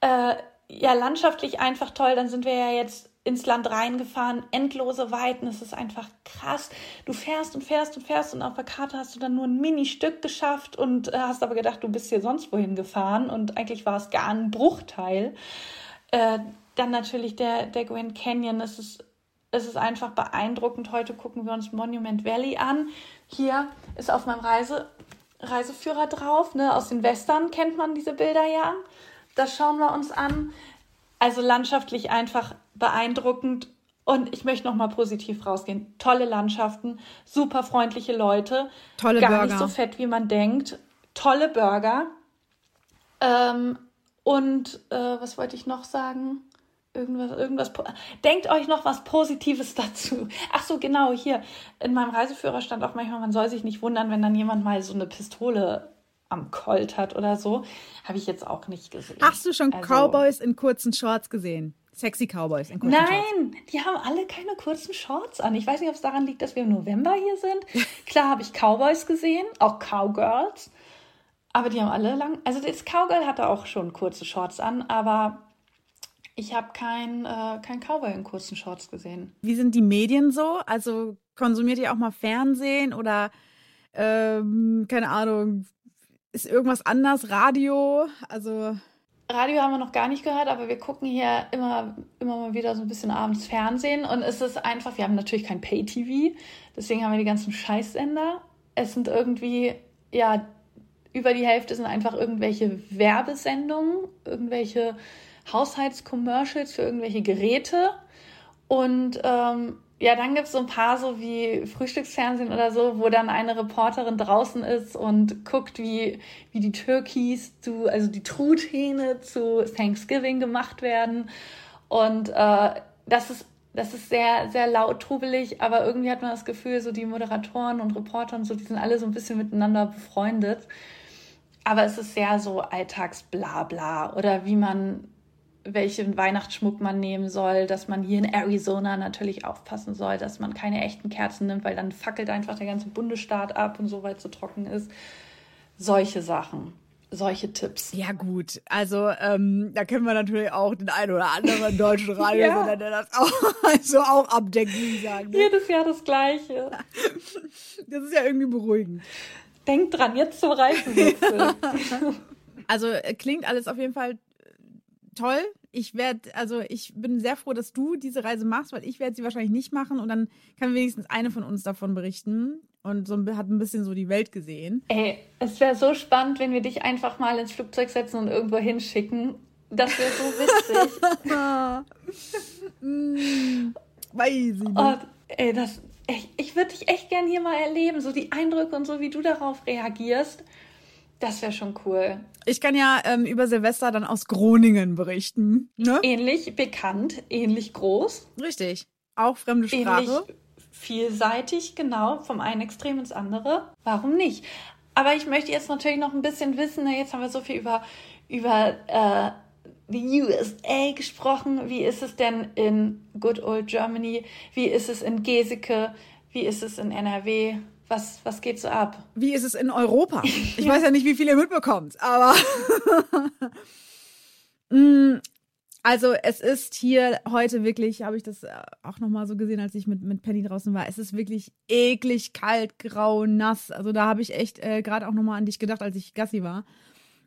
Äh, ja, landschaftlich einfach toll. Dann sind wir ja jetzt ins Land reingefahren, endlose Weiten. Es ist einfach krass. Du fährst und fährst und fährst und auf der Karte hast du dann nur ein Mini-Stück geschafft und äh, hast aber gedacht, du bist hier sonst wohin gefahren und eigentlich war es gar ein Bruchteil. Äh, dann natürlich der, der Grand Canyon. Es ist, es ist einfach beeindruckend. Heute gucken wir uns Monument Valley an. Hier ist auf meinem Reise, Reiseführer drauf. Ne? Aus den Western kennt man diese Bilder ja. Das schauen wir uns an. Also landschaftlich einfach beeindruckend. Und ich möchte noch mal positiv rausgehen. Tolle Landschaften, super freundliche Leute, tolle gar Burger. nicht so fett wie man denkt, tolle Burger. Ähm, und äh, was wollte ich noch sagen? Irgendwas, irgendwas. Denkt euch noch was Positives *laughs* dazu. Ach so, genau, hier. In meinem Reiseführer stand auch manchmal, man soll sich nicht wundern, wenn dann jemand mal so eine Pistole am Colt hat oder so. Habe ich jetzt auch nicht gesehen. Hast du schon also, Cowboys in kurzen Shorts gesehen? Sexy Cowboys in kurzen Nein, Shorts. Nein, die haben alle keine kurzen Shorts an. Ich weiß nicht, ob es daran liegt, dass wir im November hier sind. *laughs* Klar habe ich Cowboys gesehen, auch Cowgirls. Aber die haben alle lang. Also das Cowgirl hatte auch schon kurze Shorts an, aber ich habe kein, äh, kein Cowboy in kurzen Shorts gesehen. Wie sind die Medien so? Also konsumiert ihr auch mal Fernsehen oder ähm, keine Ahnung, ist irgendwas anders? Radio? Also. Radio haben wir noch gar nicht gehört, aber wir gucken hier immer, immer mal wieder so ein bisschen abends Fernsehen und es ist einfach, wir haben natürlich kein Pay-TV, deswegen haben wir die ganzen Scheißsender. Es sind irgendwie, ja, über die Hälfte sind einfach irgendwelche Werbesendungen, irgendwelche Haushaltscommercials für irgendwelche Geräte. Und ähm, ja, dann gibt es so ein paar so wie Frühstücksfernsehen oder so, wo dann eine Reporterin draußen ist und guckt, wie, wie die Turkeys zu, also die Truthähne zu Thanksgiving gemacht werden. Und äh, das ist das ist sehr, sehr laut, trubelig, aber irgendwie hat man das Gefühl, so die Moderatoren und Reporter und so, die sind alle so ein bisschen miteinander befreundet. Aber es ist sehr so Alltagsblabla oder wie man welchen Weihnachtsschmuck man nehmen soll, dass man hier in Arizona natürlich aufpassen soll, dass man keine echten Kerzen nimmt, weil dann fackelt einfach der ganze Bundesstaat ab und so weit zu so trocken ist. Solche Sachen, solche Tipps. Ja gut, also ähm, da kennen wir natürlich auch den einen oder anderen deutschen *laughs* Radiosender, ja. der das auch, *laughs* also auch abdeckt, wie ich sagen. Ne? Jedes Jahr das Gleiche. *laughs* Das ist ja irgendwie beruhigend. Denkt dran, jetzt zum Reifenwechsel. also äh, klingt alles auf jeden Fall toll. Ich werde, also ich bin sehr froh, dass du diese Reise machst, weil ich werde sie wahrscheinlich nicht machen und dann kann wenigstens eine von uns davon berichten und so hat ein bisschen so die Welt gesehen. Ey, es wäre so spannend, wenn wir dich einfach mal ins Flugzeug setzen und irgendwo hinschicken. Das wäre so witzig. hm, *laughs* weiß ich nicht. Oh, ey, das, ich, ich würde dich echt gern hier mal erleben, so die Eindrücke und so, wie du darauf reagierst. Das wäre schon cool. Ich kann ja ähm, über Silvester dann aus Groningen berichten. Ne? Ähnlich bekannt, ähnlich groß. Richtig. Auch fremde Sprache. Ähnlich vielseitig, genau, vom einen Extrem ins andere. Warum nicht? Aber ich möchte jetzt natürlich noch ein bisschen wissen, ne, jetzt haben wir so viel über, über äh, die USA gesprochen. Wie ist es denn in Good Old Germany? Wie ist es in Geseke? Wie ist es in NRW? Was, was geht so ab? Wie ist es in Europa? *laughs* Ich weiß ja nicht, wie viel ihr mitbekommt, aber. *laughs* Mm, also es ist hier heute wirklich, habe ich das äh, auch nochmal so gesehen, als ich mit, mit Penny draußen war, es ist wirklich eklig, kalt, grau, nass. Also da habe ich echt äh, gerade auch nochmal an dich gedacht, als ich Gassi war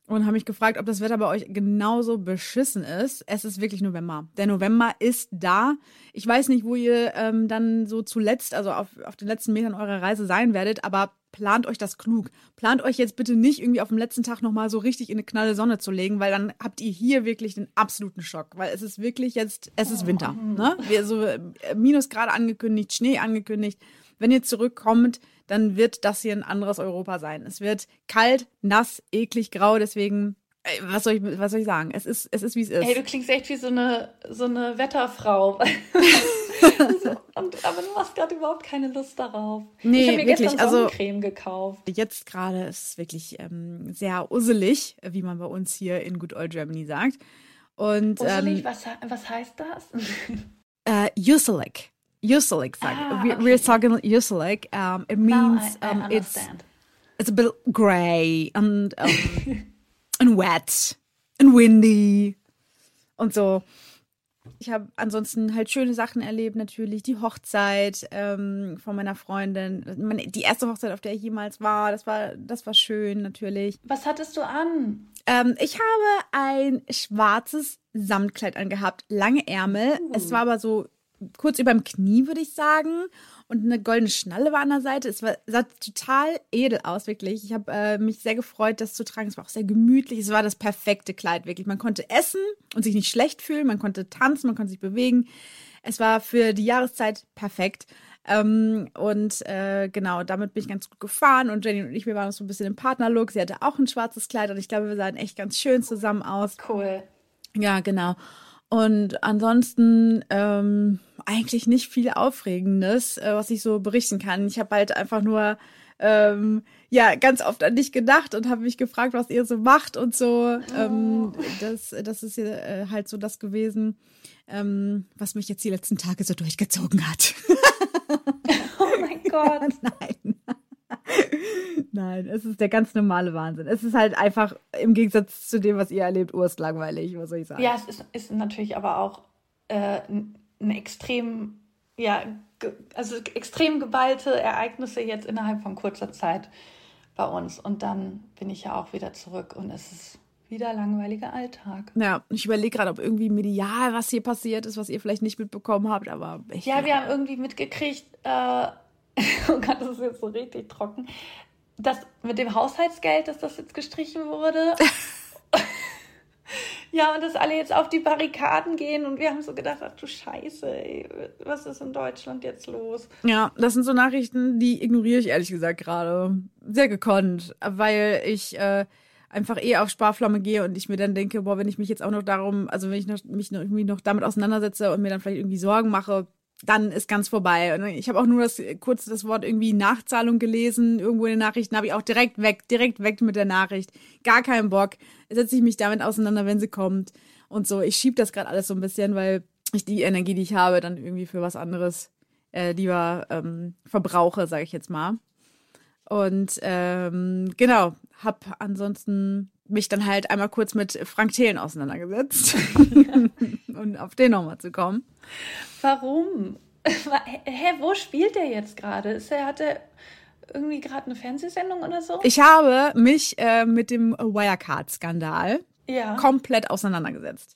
und habe mich gefragt, ob das Wetter bei euch genauso beschissen ist. Es ist wirklich November. Der November ist da. Ich weiß nicht, wo ihr ähm, dann so zuletzt, also auf, auf den letzten Metern eurer Reise sein werdet, aber plant euch das klug. Plant euch jetzt bitte nicht irgendwie auf dem letzten Tag nochmal so richtig in eine knalle Sonne zu legen, weil dann habt ihr hier wirklich den absoluten Schock. Weil es ist wirklich jetzt, es ist Winter. Ne? Wir so äh, Minusgrade angekündigt, Schnee angekündigt. Wenn ihr zurückkommt, dann wird das hier ein anderes Europa sein. Es wird kalt, nass, eklig, grau, deswegen was soll ich, was soll ich sagen? Es ist, es ist wie es ist. Ey, du klingst echt wie so eine, so eine Wetterfrau. *laughs* und, aber du hast gerade überhaupt keine Lust darauf. Nee, ich habe mir wirklich, gestern also Sonnencreme gekauft. Jetzt gerade ist es wirklich ähm, sehr usselig, wie man bei uns hier in Good Old Germany sagt. Und Urselig, ähm, was, was heißt das? *laughs* äh, uselig. Uselig, sag Ah, okay. We're talking uselig. Um, it means I, I um, it's it's a bit grey and um, *laughs* and wet and windy und so. Ich habe ansonsten halt schöne Sachen erlebt, natürlich die Hochzeit ähm, von meiner Freundin, meine, die erste Hochzeit, auf der ich jemals war. Das war, das war schön, natürlich. Was hattest du an? Ähm, ich habe ein schwarzes Samtkleid angehabt, lange Ärmel. Es war aber so kurz über dem Knie, würde ich sagen. Und eine goldene Schnalle war an der Seite. Es war, sah total edel aus, wirklich. Ich habe äh, mich sehr gefreut, das zu tragen. Es war auch sehr gemütlich. Es war das perfekte Kleid, wirklich. Man konnte essen und sich nicht schlecht fühlen. Man konnte tanzen, man konnte sich bewegen. Es war für die Jahreszeit perfekt. Ähm, und äh, genau, damit bin ich ganz gut gefahren. Und Jenny und ich, wir waren so ein bisschen im Partnerlook. Sie hatte auch ein schwarzes Kleid und ich glaube, wir sahen echt ganz schön zusammen aus. Cool. Ja, genau. Und ansonsten ähm, eigentlich nicht viel Aufregendes, äh, was ich so berichten kann. Ich habe halt einfach nur ähm, ja ganz oft an dich gedacht und habe mich gefragt, was ihr so macht und so. Ähm, das, das ist ja, äh, halt so das gewesen, ähm, was mich jetzt die letzten Tage so durchgezogen hat. *laughs* Oh mein Gott. *laughs* Nein. Nein, es ist der ganz normale Wahnsinn. Es ist halt einfach im Gegensatz zu dem, was ihr erlebt, urstlangweilig, was soll ich sagen? Ja, es ist, ist natürlich aber auch äh, ein extrem, ja, also extrem geballte Ereignisse jetzt innerhalb von kurzer Zeit bei uns. Und dann bin ich ja auch wieder zurück und es ist wieder langweiliger Alltag. Ja, ich überlege gerade, ob irgendwie medial was hier passiert ist, was ihr vielleicht nicht mitbekommen habt, aber ich, Ja, wir haben irgendwie mitgekriegt, äh, *laughs* oh Gott, das ist jetzt so richtig trocken, dass mit dem Haushaltsgeld, dass das jetzt gestrichen wurde. *laughs* ja, und dass alle jetzt auf die Barrikaden gehen und wir haben so gedacht, ach du Scheiße, ey, was ist in Deutschland jetzt los? Ja, das sind so Nachrichten, die ignoriere ich ehrlich gesagt gerade. Sehr gekonnt, weil ich äh, einfach eh auf Sparflamme gehe und ich mir dann denke, boah, wenn ich mich jetzt auch noch darum, also wenn ich noch, mich noch irgendwie noch damit auseinandersetze und mir dann vielleicht irgendwie Sorgen mache, dann ist ganz vorbei. Und ich habe auch nur das kurz das Wort irgendwie Nachzahlung gelesen, irgendwo in den Nachrichten habe ich auch direkt weg, direkt weg mit der Nachricht. Gar keinen Bock. Setze ich mich damit auseinander, wenn sie kommt und so. Ich schiebe das gerade alles so ein bisschen, weil ich die Energie, die ich habe, dann irgendwie für was anderes äh, lieber ähm, verbrauche, sage ich jetzt mal. Und ähm, genau, hab ansonsten mich dann halt einmal kurz mit Frank Thelen auseinandergesetzt. *laughs* und auf den nochmal zu kommen. Warum? *laughs* Hä, wo spielt der jetzt gerade? Ist er, hat er irgendwie gerade eine Fernsehsendung oder so? Ich habe mich äh, mit dem Wirecard-Skandal ja. komplett auseinandergesetzt.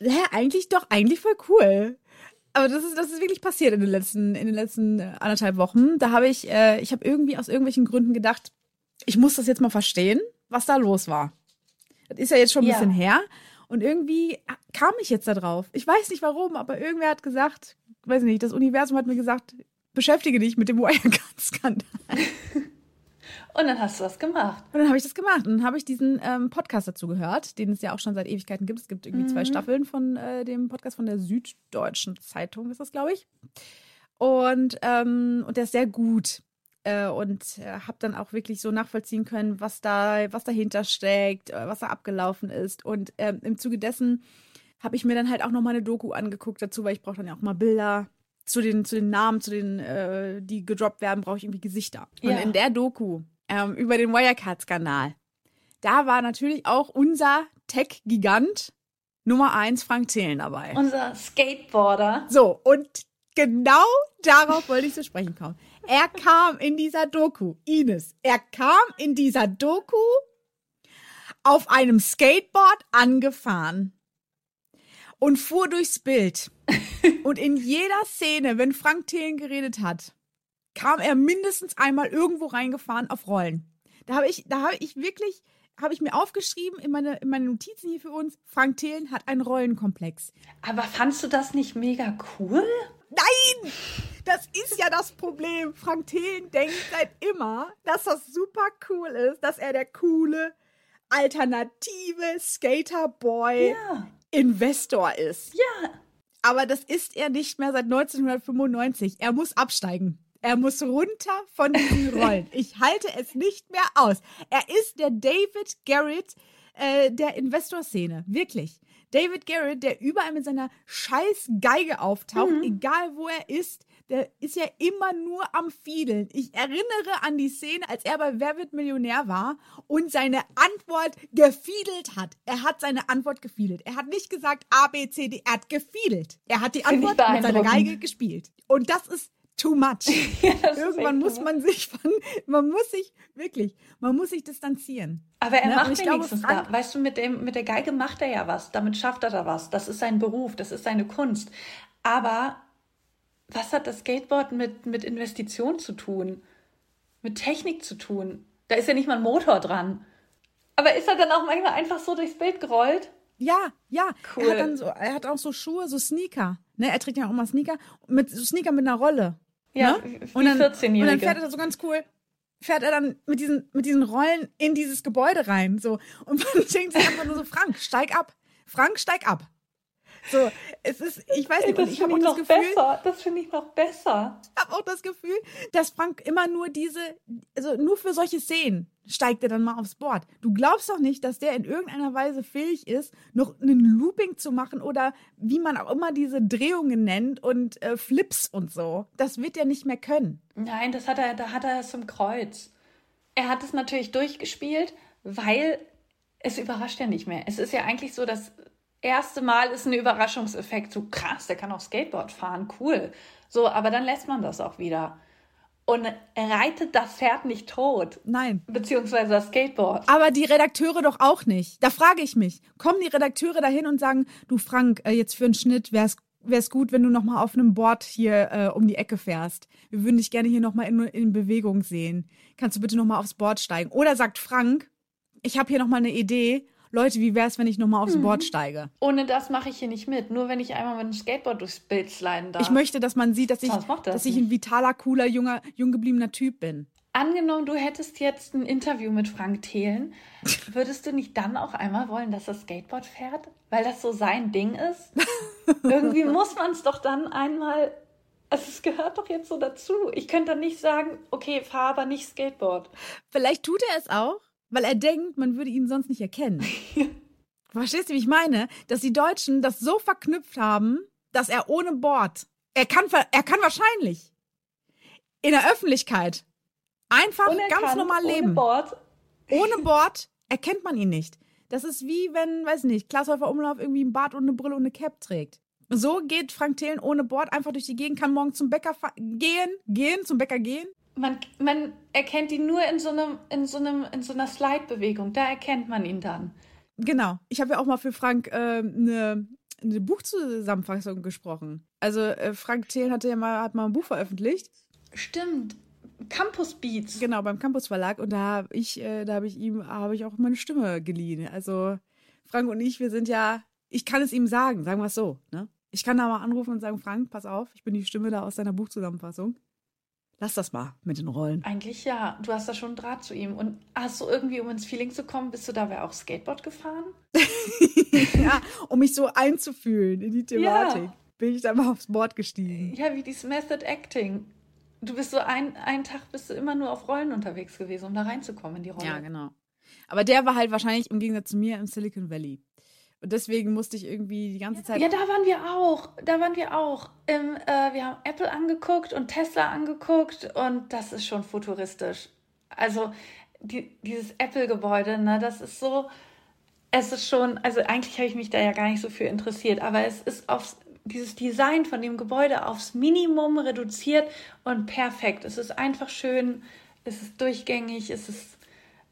Hä, eigentlich doch, eigentlich voll cool. Aber das ist, das ist wirklich passiert in den letzten, in den letzten äh, anderthalb Wochen. Da habe ich, äh, ich habe irgendwie aus irgendwelchen Gründen gedacht, ich muss das jetzt mal verstehen, was da los war. Das ist ja jetzt schon ein Ja. bisschen her. Und irgendwie kam ich jetzt da drauf. Ich weiß nicht warum, aber irgendwer hat gesagt, weiß nicht, das Universum hat mir gesagt, beschäftige dich mit dem *laughs* Wirecard-Skandal. Und dann hast du das gemacht. Und dann habe ich das gemacht. Und dann habe ich diesen ähm, Podcast dazu gehört, den es ja auch schon seit Ewigkeiten gibt. Es gibt irgendwie zwei Staffeln von äh, dem Podcast von der Süddeutschen Zeitung, ist das, glaube ich. Und, ähm, und der ist sehr gut. Äh, und äh, habe dann auch wirklich so nachvollziehen können, was da, was dahinter steckt, äh, was da abgelaufen ist. Und ähm, im Zuge dessen habe ich mir dann halt auch noch mal eine Doku angeguckt dazu, weil ich brauche dann ja auch mal Bilder zu den, zu den Namen, zu den, äh, die gedroppt werden, brauche ich irgendwie Gesichter. Und Ja. in der Doku ähm, über den Wirecard-Skandal, da war natürlich auch unser Tech-Gigant Nummer eins Frank Thelen dabei. Unser Skateboarder. So, und genau darauf wollte ich zu sprechen kommen. Er kam in dieser Doku, Ines, er kam in dieser Doku auf einem Skateboard angefahren und fuhr durchs Bild. Und in jeder Szene, wenn Frank Thelen geredet hat, kam er mindestens einmal irgendwo reingefahren auf Rollen. Da habe ich, da habe ich wirklich, habe ich mir aufgeschrieben in meine, in meine Notizen hier für uns, Frank Thelen hat einen Rollenkomplex. Aber fandst du das nicht mega cool? Nein! Das ist ja das Problem. Frank Thelen denkt seit immer, dass das super cool ist, dass er der coole, alternative Skaterboy Ja. Investor ist. Ja. Aber das ist er nicht mehr seit 1995. Er muss absteigen. Er muss runter von diesen *laughs* Rollen. Ich halte es nicht mehr aus. Er ist der David Garrett äh, der Investorszene. Wirklich. David Garrett, der überall mit seiner scheiß Geige auftaucht, egal wo er ist, der ist ja immer nur am Fiedeln. Ich erinnere an die Szene, als er bei Wer wird Millionär war und seine Antwort gefiedelt hat. Er hat seine Antwort gefiedelt. Er hat nicht gesagt A, B, C, D, er hat gefiedelt. Er hat die Antwort mit seiner. Geige gespielt. Und das ist too much. *laughs* ist Irgendwann muss man sich von, man muss sich, wirklich, man muss sich distanzieren. Aber er Ne? macht glaube, wenigstens Frank- da. Weißt du, mit, dem, mit der Geige macht er ja was. Damit schafft er da was. Das ist sein Beruf, das ist seine Kunst. Aber was hat das Skateboard mit, mit Investition zu tun? Mit Technik zu tun? Da ist ja nicht mal ein Motor dran. Aber ist er dann auch manchmal einfach so durchs Bild gerollt? Ja, ja. Cool. Er hat dann so, er hat auch so Schuhe, so Sneaker. Ne, er trägt ja auch immer Sneaker, mit so Sneaker mit einer Rolle. Ja, ne? wie und dann, 14-Jährige. Und dann fährt er da so ganz cool, fährt er dann mit diesen, mit diesen Rollen in dieses Gebäude rein. So. Und man *laughs* denkt sich einfach nur so, Frank, steig ab. Frank, steig ab. So, es ist, ich weiß nicht, das ich habe auch ich das noch Gefühl, besser. Das finde ich noch besser. habe auch das Gefühl, dass Frank immer nur diese, also nur für solche Szenen steigt er dann mal aufs Board. Du glaubst doch nicht, dass der in irgendeiner Weise fähig ist, noch einen Looping zu machen oder wie man auch immer diese Drehungen nennt und äh, Flips und so. Das wird er nicht mehr können. Nein, das hat er, da hat er es im Kreuz. Er hat es natürlich durchgespielt, weil es überrascht ja nicht mehr. Es ist ja eigentlich so, das erste Mal ist ein Überraschungseffekt. So krass, der kann auch Skateboard fahren, cool. So, aber dann lässt man das auch wieder. Und reitet das Pferd nicht tot. Nein. Beziehungsweise das Skateboard. Aber die Redakteure doch auch nicht. Da frage ich mich, kommen die Redakteure dahin und sagen, du Frank, äh, jetzt für einen Schnitt wär's wär's gut, wenn du noch mal auf einem Board hier äh, um die Ecke fährst. Wir würden dich gerne hier noch mal in, in Bewegung sehen. Kannst du bitte noch mal aufs Board steigen? Oder sagt Frank, ich habe hier noch mal eine Idee. Leute, wie wär's, wenn ich noch mal aufs Board steige? Ohne das mache ich hier nicht mit. Nur wenn ich einmal mit dem Skateboard durchs Bild sliden darf. Ich möchte, dass man sieht, dass ich, er dass das ich ein vitaler, cooler, junger, jung gebliebener Typ bin. Angenommen, du hättest jetzt ein Interview mit Frank Thelen, würdest du nicht dann auch einmal wollen, dass das Skateboard fährt? Weil das so sein Ding ist? *laughs* Irgendwie muss man es doch dann einmal. Also es gehört doch jetzt so dazu. Ich könnte dann nicht sagen, okay, fahr aber nicht Skateboard. Vielleicht tut er es auch, weil er denkt, man würde ihn sonst nicht erkennen. *laughs* Verstehst du, wie ich meine? Dass die Deutschen das so verknüpft haben, dass er ohne Bord, er kann, er kann wahrscheinlich in der Öffentlichkeit einfach er ganz normal ohne leben. Board. Ohne Bord erkennt man ihn nicht. Das ist wie wenn, weiß nicht, Klaas Häufer Umlauf irgendwie ein Bart und eine Brille und eine Cap trägt. So geht Frank Thelen ohne Bord einfach durch die Gegend, kann morgen zum Bäcker gehen, gehen, zum Bäcker gehen. Man, man erkennt ihn nur in so einem, in so einem, in so einer Slide-Bewegung. Da erkennt man ihn dann. Genau. Ich habe ja auch mal für Frank äh, eine, eine Buchzusammenfassung gesprochen. Also äh, Frank Thelen hatte ja mal, hat mal ein Buch veröffentlicht. Stimmt. Campus Beats. Genau, beim Campus Verlag. Und da habe ich, äh, da habe ich ihm, habe ich auch meine Stimme geliehen. Also Frank und ich, wir sind ja, ich kann es ihm sagen, sagen wir es so. Ne? Ich kann da mal anrufen und sagen, Frank, pass auf, ich bin die Stimme da aus deiner Buchzusammenfassung. Lass das mal mit den Rollen. Eigentlich ja. Du hast da schon einen Draht zu ihm. Und hast du irgendwie, um ins Feeling zu kommen, bist du dabei auch Skateboard gefahren? *laughs* ja, um mich so einzufühlen in die Thematik, Ja. bin ich dann mal aufs Board gestiegen. Ja, wie dieses Method Acting. du bist so ein, einen Tag bist du immer nur auf Rollen unterwegs gewesen, um da reinzukommen in die Rolle. Ja, genau. Aber der war halt wahrscheinlich im Gegensatz zu mir im Silicon Valley. Und deswegen musste ich irgendwie die ganze Zeit. Ja, da waren wir auch. Da waren wir auch. Im, äh, wir haben Apple angeguckt und Tesla angeguckt und das ist schon futuristisch. Also die, dieses Apple-Gebäude, ne, das ist so. Es ist schon, also eigentlich habe ich mich da ja gar nicht so für interessiert, aber es ist aufs, dieses Design von dem Gebäude aufs Minimum reduziert und perfekt. Es ist einfach schön, es ist durchgängig, es ist,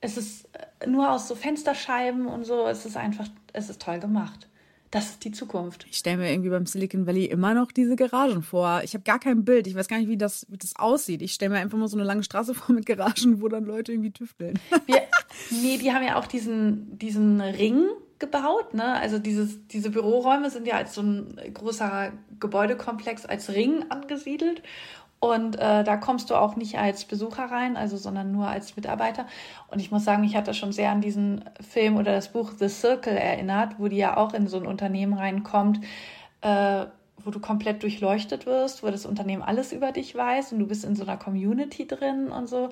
es ist nur aus so Fensterscheiben und so. Es ist einfach, es ist toll gemacht. Das ist die Zukunft. Ich stelle mir irgendwie beim Silicon Valley immer noch diese Garagen vor. Ich habe gar kein Bild. Ich weiß gar nicht, wie das, wie das aussieht. Ich stelle mir einfach mal so eine lange Straße *laughs* vor mit Garagen, wo dann Leute irgendwie tüfteln. *laughs* Wir, nee, die haben ja auch diesen, diesen Ring gebaut. Ne? Also dieses, diese Büroräume sind ja als so ein großer Gebäudekomplex als Ring angesiedelt. Und äh, da kommst du auch nicht als Besucher rein, also sondern nur als Mitarbeiter. Und ich muss sagen, ich hatte schon sehr an diesen Film oder das Buch The Circle erinnert, wo die ja auch in so ein Unternehmen reinkommt, äh, wo du komplett durchleuchtet wirst, wo das Unternehmen alles über dich weiß und du bist in so einer Community drin und so.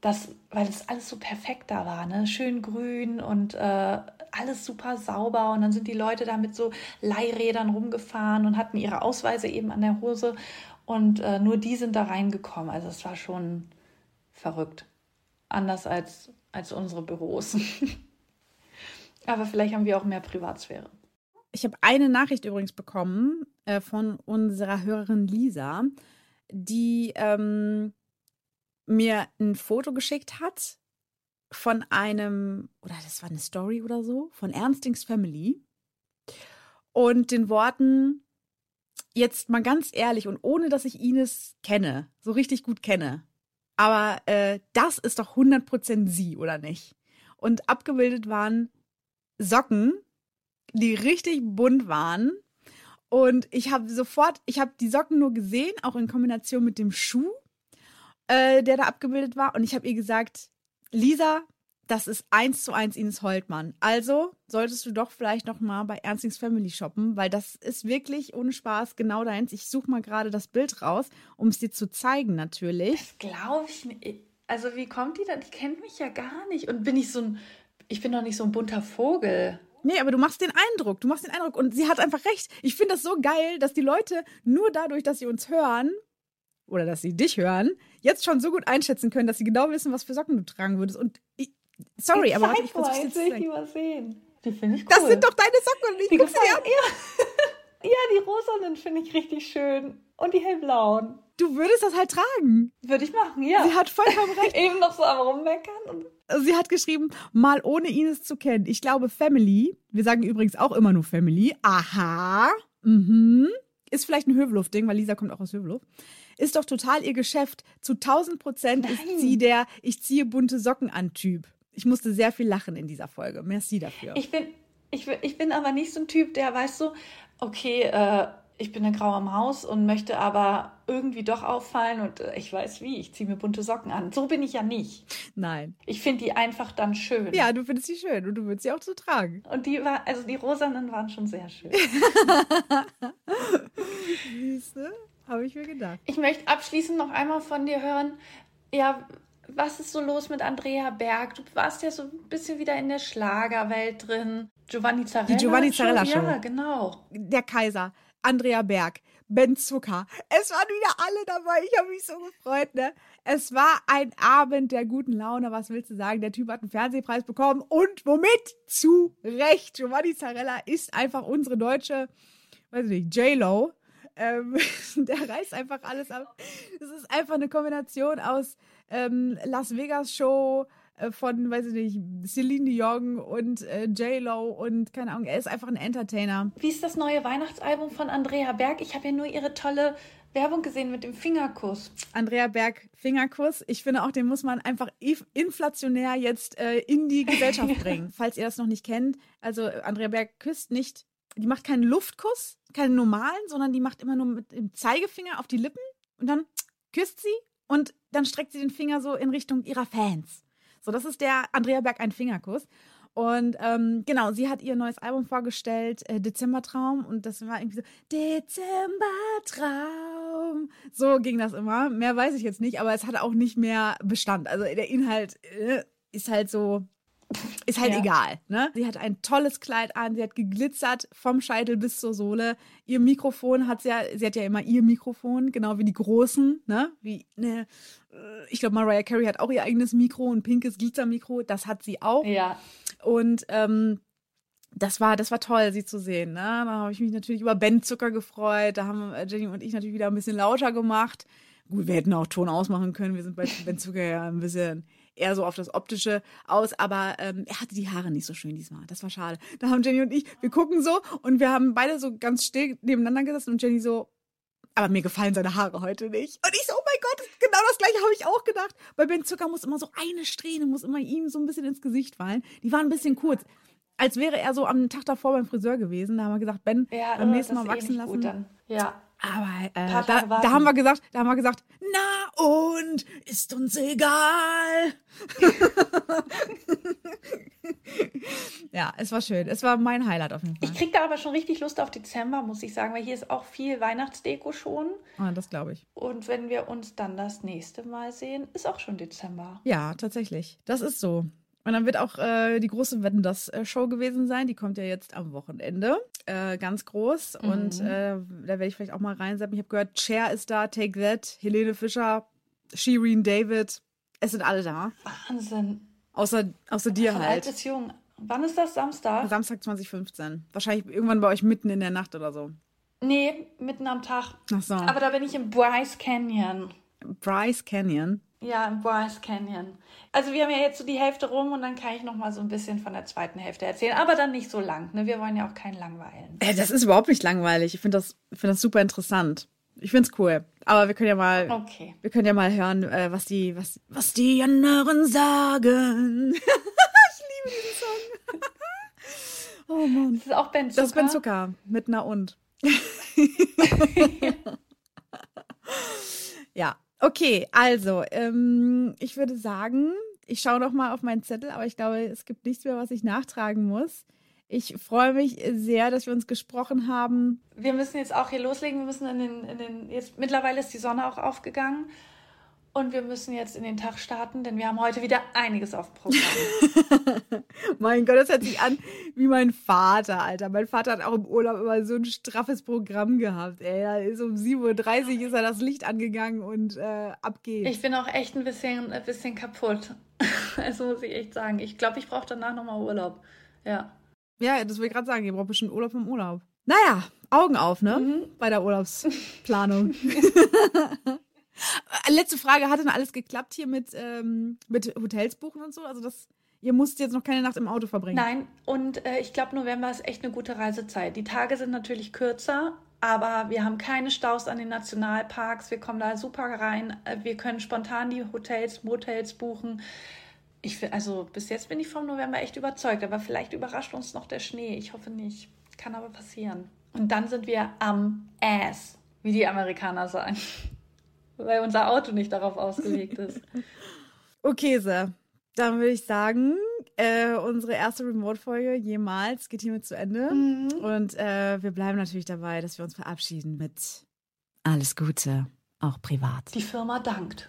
Das, weil es alles so perfekt da war, ne? Schön grün und äh, alles super sauber. Und dann sind die Leute da mit so Leihrädern rumgefahren und hatten ihre Ausweise eben an der Hose. Und äh, nur die sind da reingekommen. Also es war schon verrückt. Anders als, als unsere Büros. *laughs* Aber vielleicht haben wir auch mehr Privatsphäre. Ich habe eine Nachricht übrigens bekommen äh, von unserer Hörerin Lisa, die ähm, mir ein Foto geschickt hat von einem, oder das war eine Story oder so, von Ernstings Family. Und den Worten, jetzt mal ganz ehrlich und ohne dass ich Ines kenne, so richtig gut kenne, aber äh, das ist doch 100% sie, oder nicht? Und abgebildet waren Socken, die richtig bunt waren. Und ich habe sofort, ich habe die Socken nur gesehen, auch in Kombination mit dem Schuh, äh, der da abgebildet war. Und ich habe ihr gesagt, Lisa, das ist eins zu eins Ines Holtmann. Also solltest du doch vielleicht noch mal bei Ernstings Family shoppen, weil das ist wirklich ohne Spaß genau deins. Ich suche mal gerade das Bild raus, um es dir zu zeigen natürlich. Das glaube ich nicht. Also wie kommt die da? Die kennt mich ja gar nicht. Und bin ich so ein, ich bin doch nicht so ein bunter Vogel. Nee, aber du machst den Eindruck, du machst den Eindruck und sie hat einfach recht. Ich finde das so geil, dass die Leute nur dadurch, dass sie uns hören oder dass sie dich hören, jetzt schon so gut einschätzen können, dass sie genau wissen, was für Socken du tragen würdest. Und ich, Sorry, ich aber warte, ich versuche jetzt will ich die mal sehen. Die finde ich cool. Das sind doch deine Socken. Ich die guck sie an. Ja. *laughs* ja, die rosanen finde ich richtig schön. Und die hellblauen. Du würdest das halt tragen. Würde ich machen, ja. Sie hat vollkommen *laughs* recht. Eben noch so am Rummeckern. Sie hat geschrieben, mal ohne Ines zu kennen. Ich glaube, Family, wir sagen übrigens auch immer nur Family. Aha. Mhm. Ist vielleicht ein Hövelhof-Ding, weil Lisa kommt auch aus Hövelhof. Ist doch total ihr Geschäft. Zu 1000 Prozent ist sie der Ich ziehe bunte Socken an Typ. Ich musste sehr viel lachen in dieser Folge. Merci dafür. Ich bin, ich, ich bin aber nicht so ein Typ, der weiß so, okay, äh, ich bin eine graue Maus und möchte aber irgendwie doch auffallen und äh, ich weiß wie, ich ziehe mir bunte Socken an. So bin ich ja nicht. Nein. Ich finde die einfach dann schön. Ja, du findest sie schön und du würdest sie auch so tragen. Und die war, also die rosanen waren schon sehr schön. *laughs* Siehste, habe ich mir gedacht. Ich möchte abschließend noch einmal von dir hören, ja, was ist so los mit Andrea Berg? Du warst ja so ein bisschen wieder in der Schlagerwelt drin. Giovanni Zarella. Die Giovanni Zarella Show. Ja, genau. Der Kaiser, Andrea Berg, Ben Zucker. Es waren wieder alle dabei. Ich habe mich so gefreut, ne? Es war ein Abend der guten Laune. Was willst du sagen? Der Typ hat einen Fernsehpreis bekommen und womit? Zu Recht. Giovanni Zarella ist einfach unsere deutsche, weiß ich nicht, J-Lo. Ähm, *laughs* der reißt einfach alles ab. Es ist einfach eine Kombination aus ähm, Las Vegas Show äh, von, weiß ich nicht, Celine Dion und äh, J-Lo und keine Ahnung, er ist einfach ein Entertainer. Wie ist das neue Weihnachtsalbum von Andrea Berg? Ich habe ja nur ihre tolle Werbung gesehen mit dem Fingerkuss. Andrea Berg, Fingerkuss. Ich finde auch, den muss man einfach inflationär jetzt äh, in die Gesellschaft *laughs* bringen. Falls ihr das noch nicht kennt. Also Andrea Berg küsst nicht, die macht keinen Luftkuss, keinen normalen, sondern die macht immer nur mit dem Zeigefinger auf die Lippen und dann küsst sie und dann streckt sie den Finger so in Richtung ihrer Fans. So, das ist der Andrea Berg ein Fingerkuss. Und ähm, genau, sie hat ihr neues Album vorgestellt, äh, Dezembertraum. Und das war irgendwie so, Dezembertraum. So ging das immer. Mehr weiß ich jetzt nicht, aber es hat auch nicht mehr Bestand. Also der Inhalt äh, ist halt so, ist halt Ja. egal. Ne? Sie hat ein tolles Kleid an, sie hat geglitzert vom Scheitel bis zur Sohle. Ihr Mikrofon hat sie ja, sie hat ja immer ihr Mikrofon, genau wie die Großen, ne? Wie, ne, äh, ich glaube, Mariah Carey hat auch ihr eigenes Mikro, ein pinkes Glitzermikro, das hat sie auch. Ja. Und ähm, das war, das war toll, sie zu sehen. Ne? Da habe ich mich natürlich über Ben Zucker gefreut. Da haben äh, Jenny und ich natürlich wieder ein bisschen lauter gemacht. Gut, wir hätten auch Ton ausmachen können. Wir sind bei Ben Zucker ja ein bisschen eher so auf das Optische aus, aber ähm, er hatte die Haare nicht so schön diesmal. Das war schade. Da haben Jenny und ich, wir gucken so und wir haben beide so ganz still nebeneinander gesessen und Jenny so, aber mir gefallen seine Haare heute nicht. Und ich so, oh mein Gott, genau das gleiche habe ich auch gedacht. Bei Ben Zucker muss immer so eine Strähne, muss immer ihm so ein bisschen ins Gesicht fallen. Die waren ein bisschen kurz. Als wäre er so am Tag davor beim Friseur gewesen. Da haben wir gesagt, Ben, Ja, beim äh, nächsten Mal eh wachsen lassen. Gut dann. Ja. Aber äh, da, da haben wir gesagt, da haben wir gesagt, na und ist uns egal. *laughs* ja, es war schön. Es war mein Highlight auf jeden Fall. Ich krieg da aber schon richtig Lust auf Dezember, muss ich sagen, weil hier ist auch viel Weihnachtsdeko schon. Ah, das glaube ich. Und wenn wir uns dann das nächste Mal sehen, ist auch schon Dezember. Ja, tatsächlich. Das ist so. Und dann wird auch äh, die große Wetten das äh, Show gewesen sein. Die kommt ja jetzt am Wochenende. Äh, ganz groß. Und äh, da werde ich vielleicht auch mal reinsetzen. Ich habe gehört, Cher ist da, Take That, Helene Fischer, Shireen David. Es sind alle da. Wahnsinn. Außer, außer dir Von halt. alt bis jung. Wann ist das? Samstag? Samstag 2015. Wahrscheinlich irgendwann bei euch mitten in der Nacht oder so. Nee, mitten am Tag. Ach so. Aber da bin ich im Bryce Canyon. Bryce Canyon. Ja, im Bryce Canyon. Also wir haben ja jetzt so die Hälfte rum und dann kann ich noch mal so ein bisschen von der zweiten Hälfte erzählen. Aber dann nicht so lang. Ne? Wir wollen ja auch keinen langweilen. Äh, das ist überhaupt nicht langweilig. Ich finde das, find das super interessant. Ich finde es cool. Aber wir können ja mal, Okay. wir können ja mal hören, äh, was die, was, was die anderen sagen. *laughs* ich liebe diesen Song. *laughs* oh Mann. Das ist auch Ben Zucker. Das ist Ben Zucker mit einer und. *laughs* ja, okay, also, ähm, ich würde sagen, ich schaue noch mal auf meinen Zettel, aber ich glaube, es gibt nichts mehr, was ich nachtragen muss. Ich freue mich sehr, dass wir uns gesprochen haben. Wir müssen jetzt auch hier loslegen. Wir müssen in den, in den, jetzt mittlerweile ist die Sonne auch aufgegangen. Und wir müssen jetzt in den Tag starten, denn wir haben heute wieder einiges auf dem Programm. *laughs* Mein Gott, das hört sich an wie mein Vater, Alter. Mein Vater hat auch im Urlaub immer so ein straffes Programm gehabt. Ey, da ist um 7.30 Uhr ist er das Licht angegangen und äh, ab geht's. Ich bin auch echt ein bisschen, ein bisschen kaputt. *laughs* Also muss ich echt sagen. Ich glaube, ich brauche danach nochmal Urlaub. Ja. Ja, das will ich gerade sagen. Ihr braucht bestimmt Urlaub vom Urlaub. Naja, Augen auf, ne? Bei der Urlaubsplanung. *laughs* Letzte Frage, hat denn alles geklappt hier mit, ähm, mit Hotels buchen und so? Also das, ihr musst jetzt noch keine Nacht im Auto verbringen. Nein, und äh, ich glaube, November ist echt eine gute Reisezeit. Die Tage sind natürlich kürzer, aber wir haben keine Staus an den Nationalparks. Wir kommen da super rein. Äh, Wir können spontan die Hotels, Motels buchen. Ich, also bis jetzt bin ich vom November echt überzeugt, aber vielleicht überrascht uns noch der Schnee. Ich hoffe nicht. Kann aber passieren. Und dann sind wir am Ass, wie die Amerikaner sagen. Weil unser Auto nicht darauf ausgelegt ist. *laughs* Okay, so. Dann würde ich sagen, äh, unsere erste Remote-Folge jemals geht hiermit zu Ende. Und äh, wir bleiben natürlich dabei, dass wir uns verabschieden mit alles Gute, auch privat. Die Firma dankt.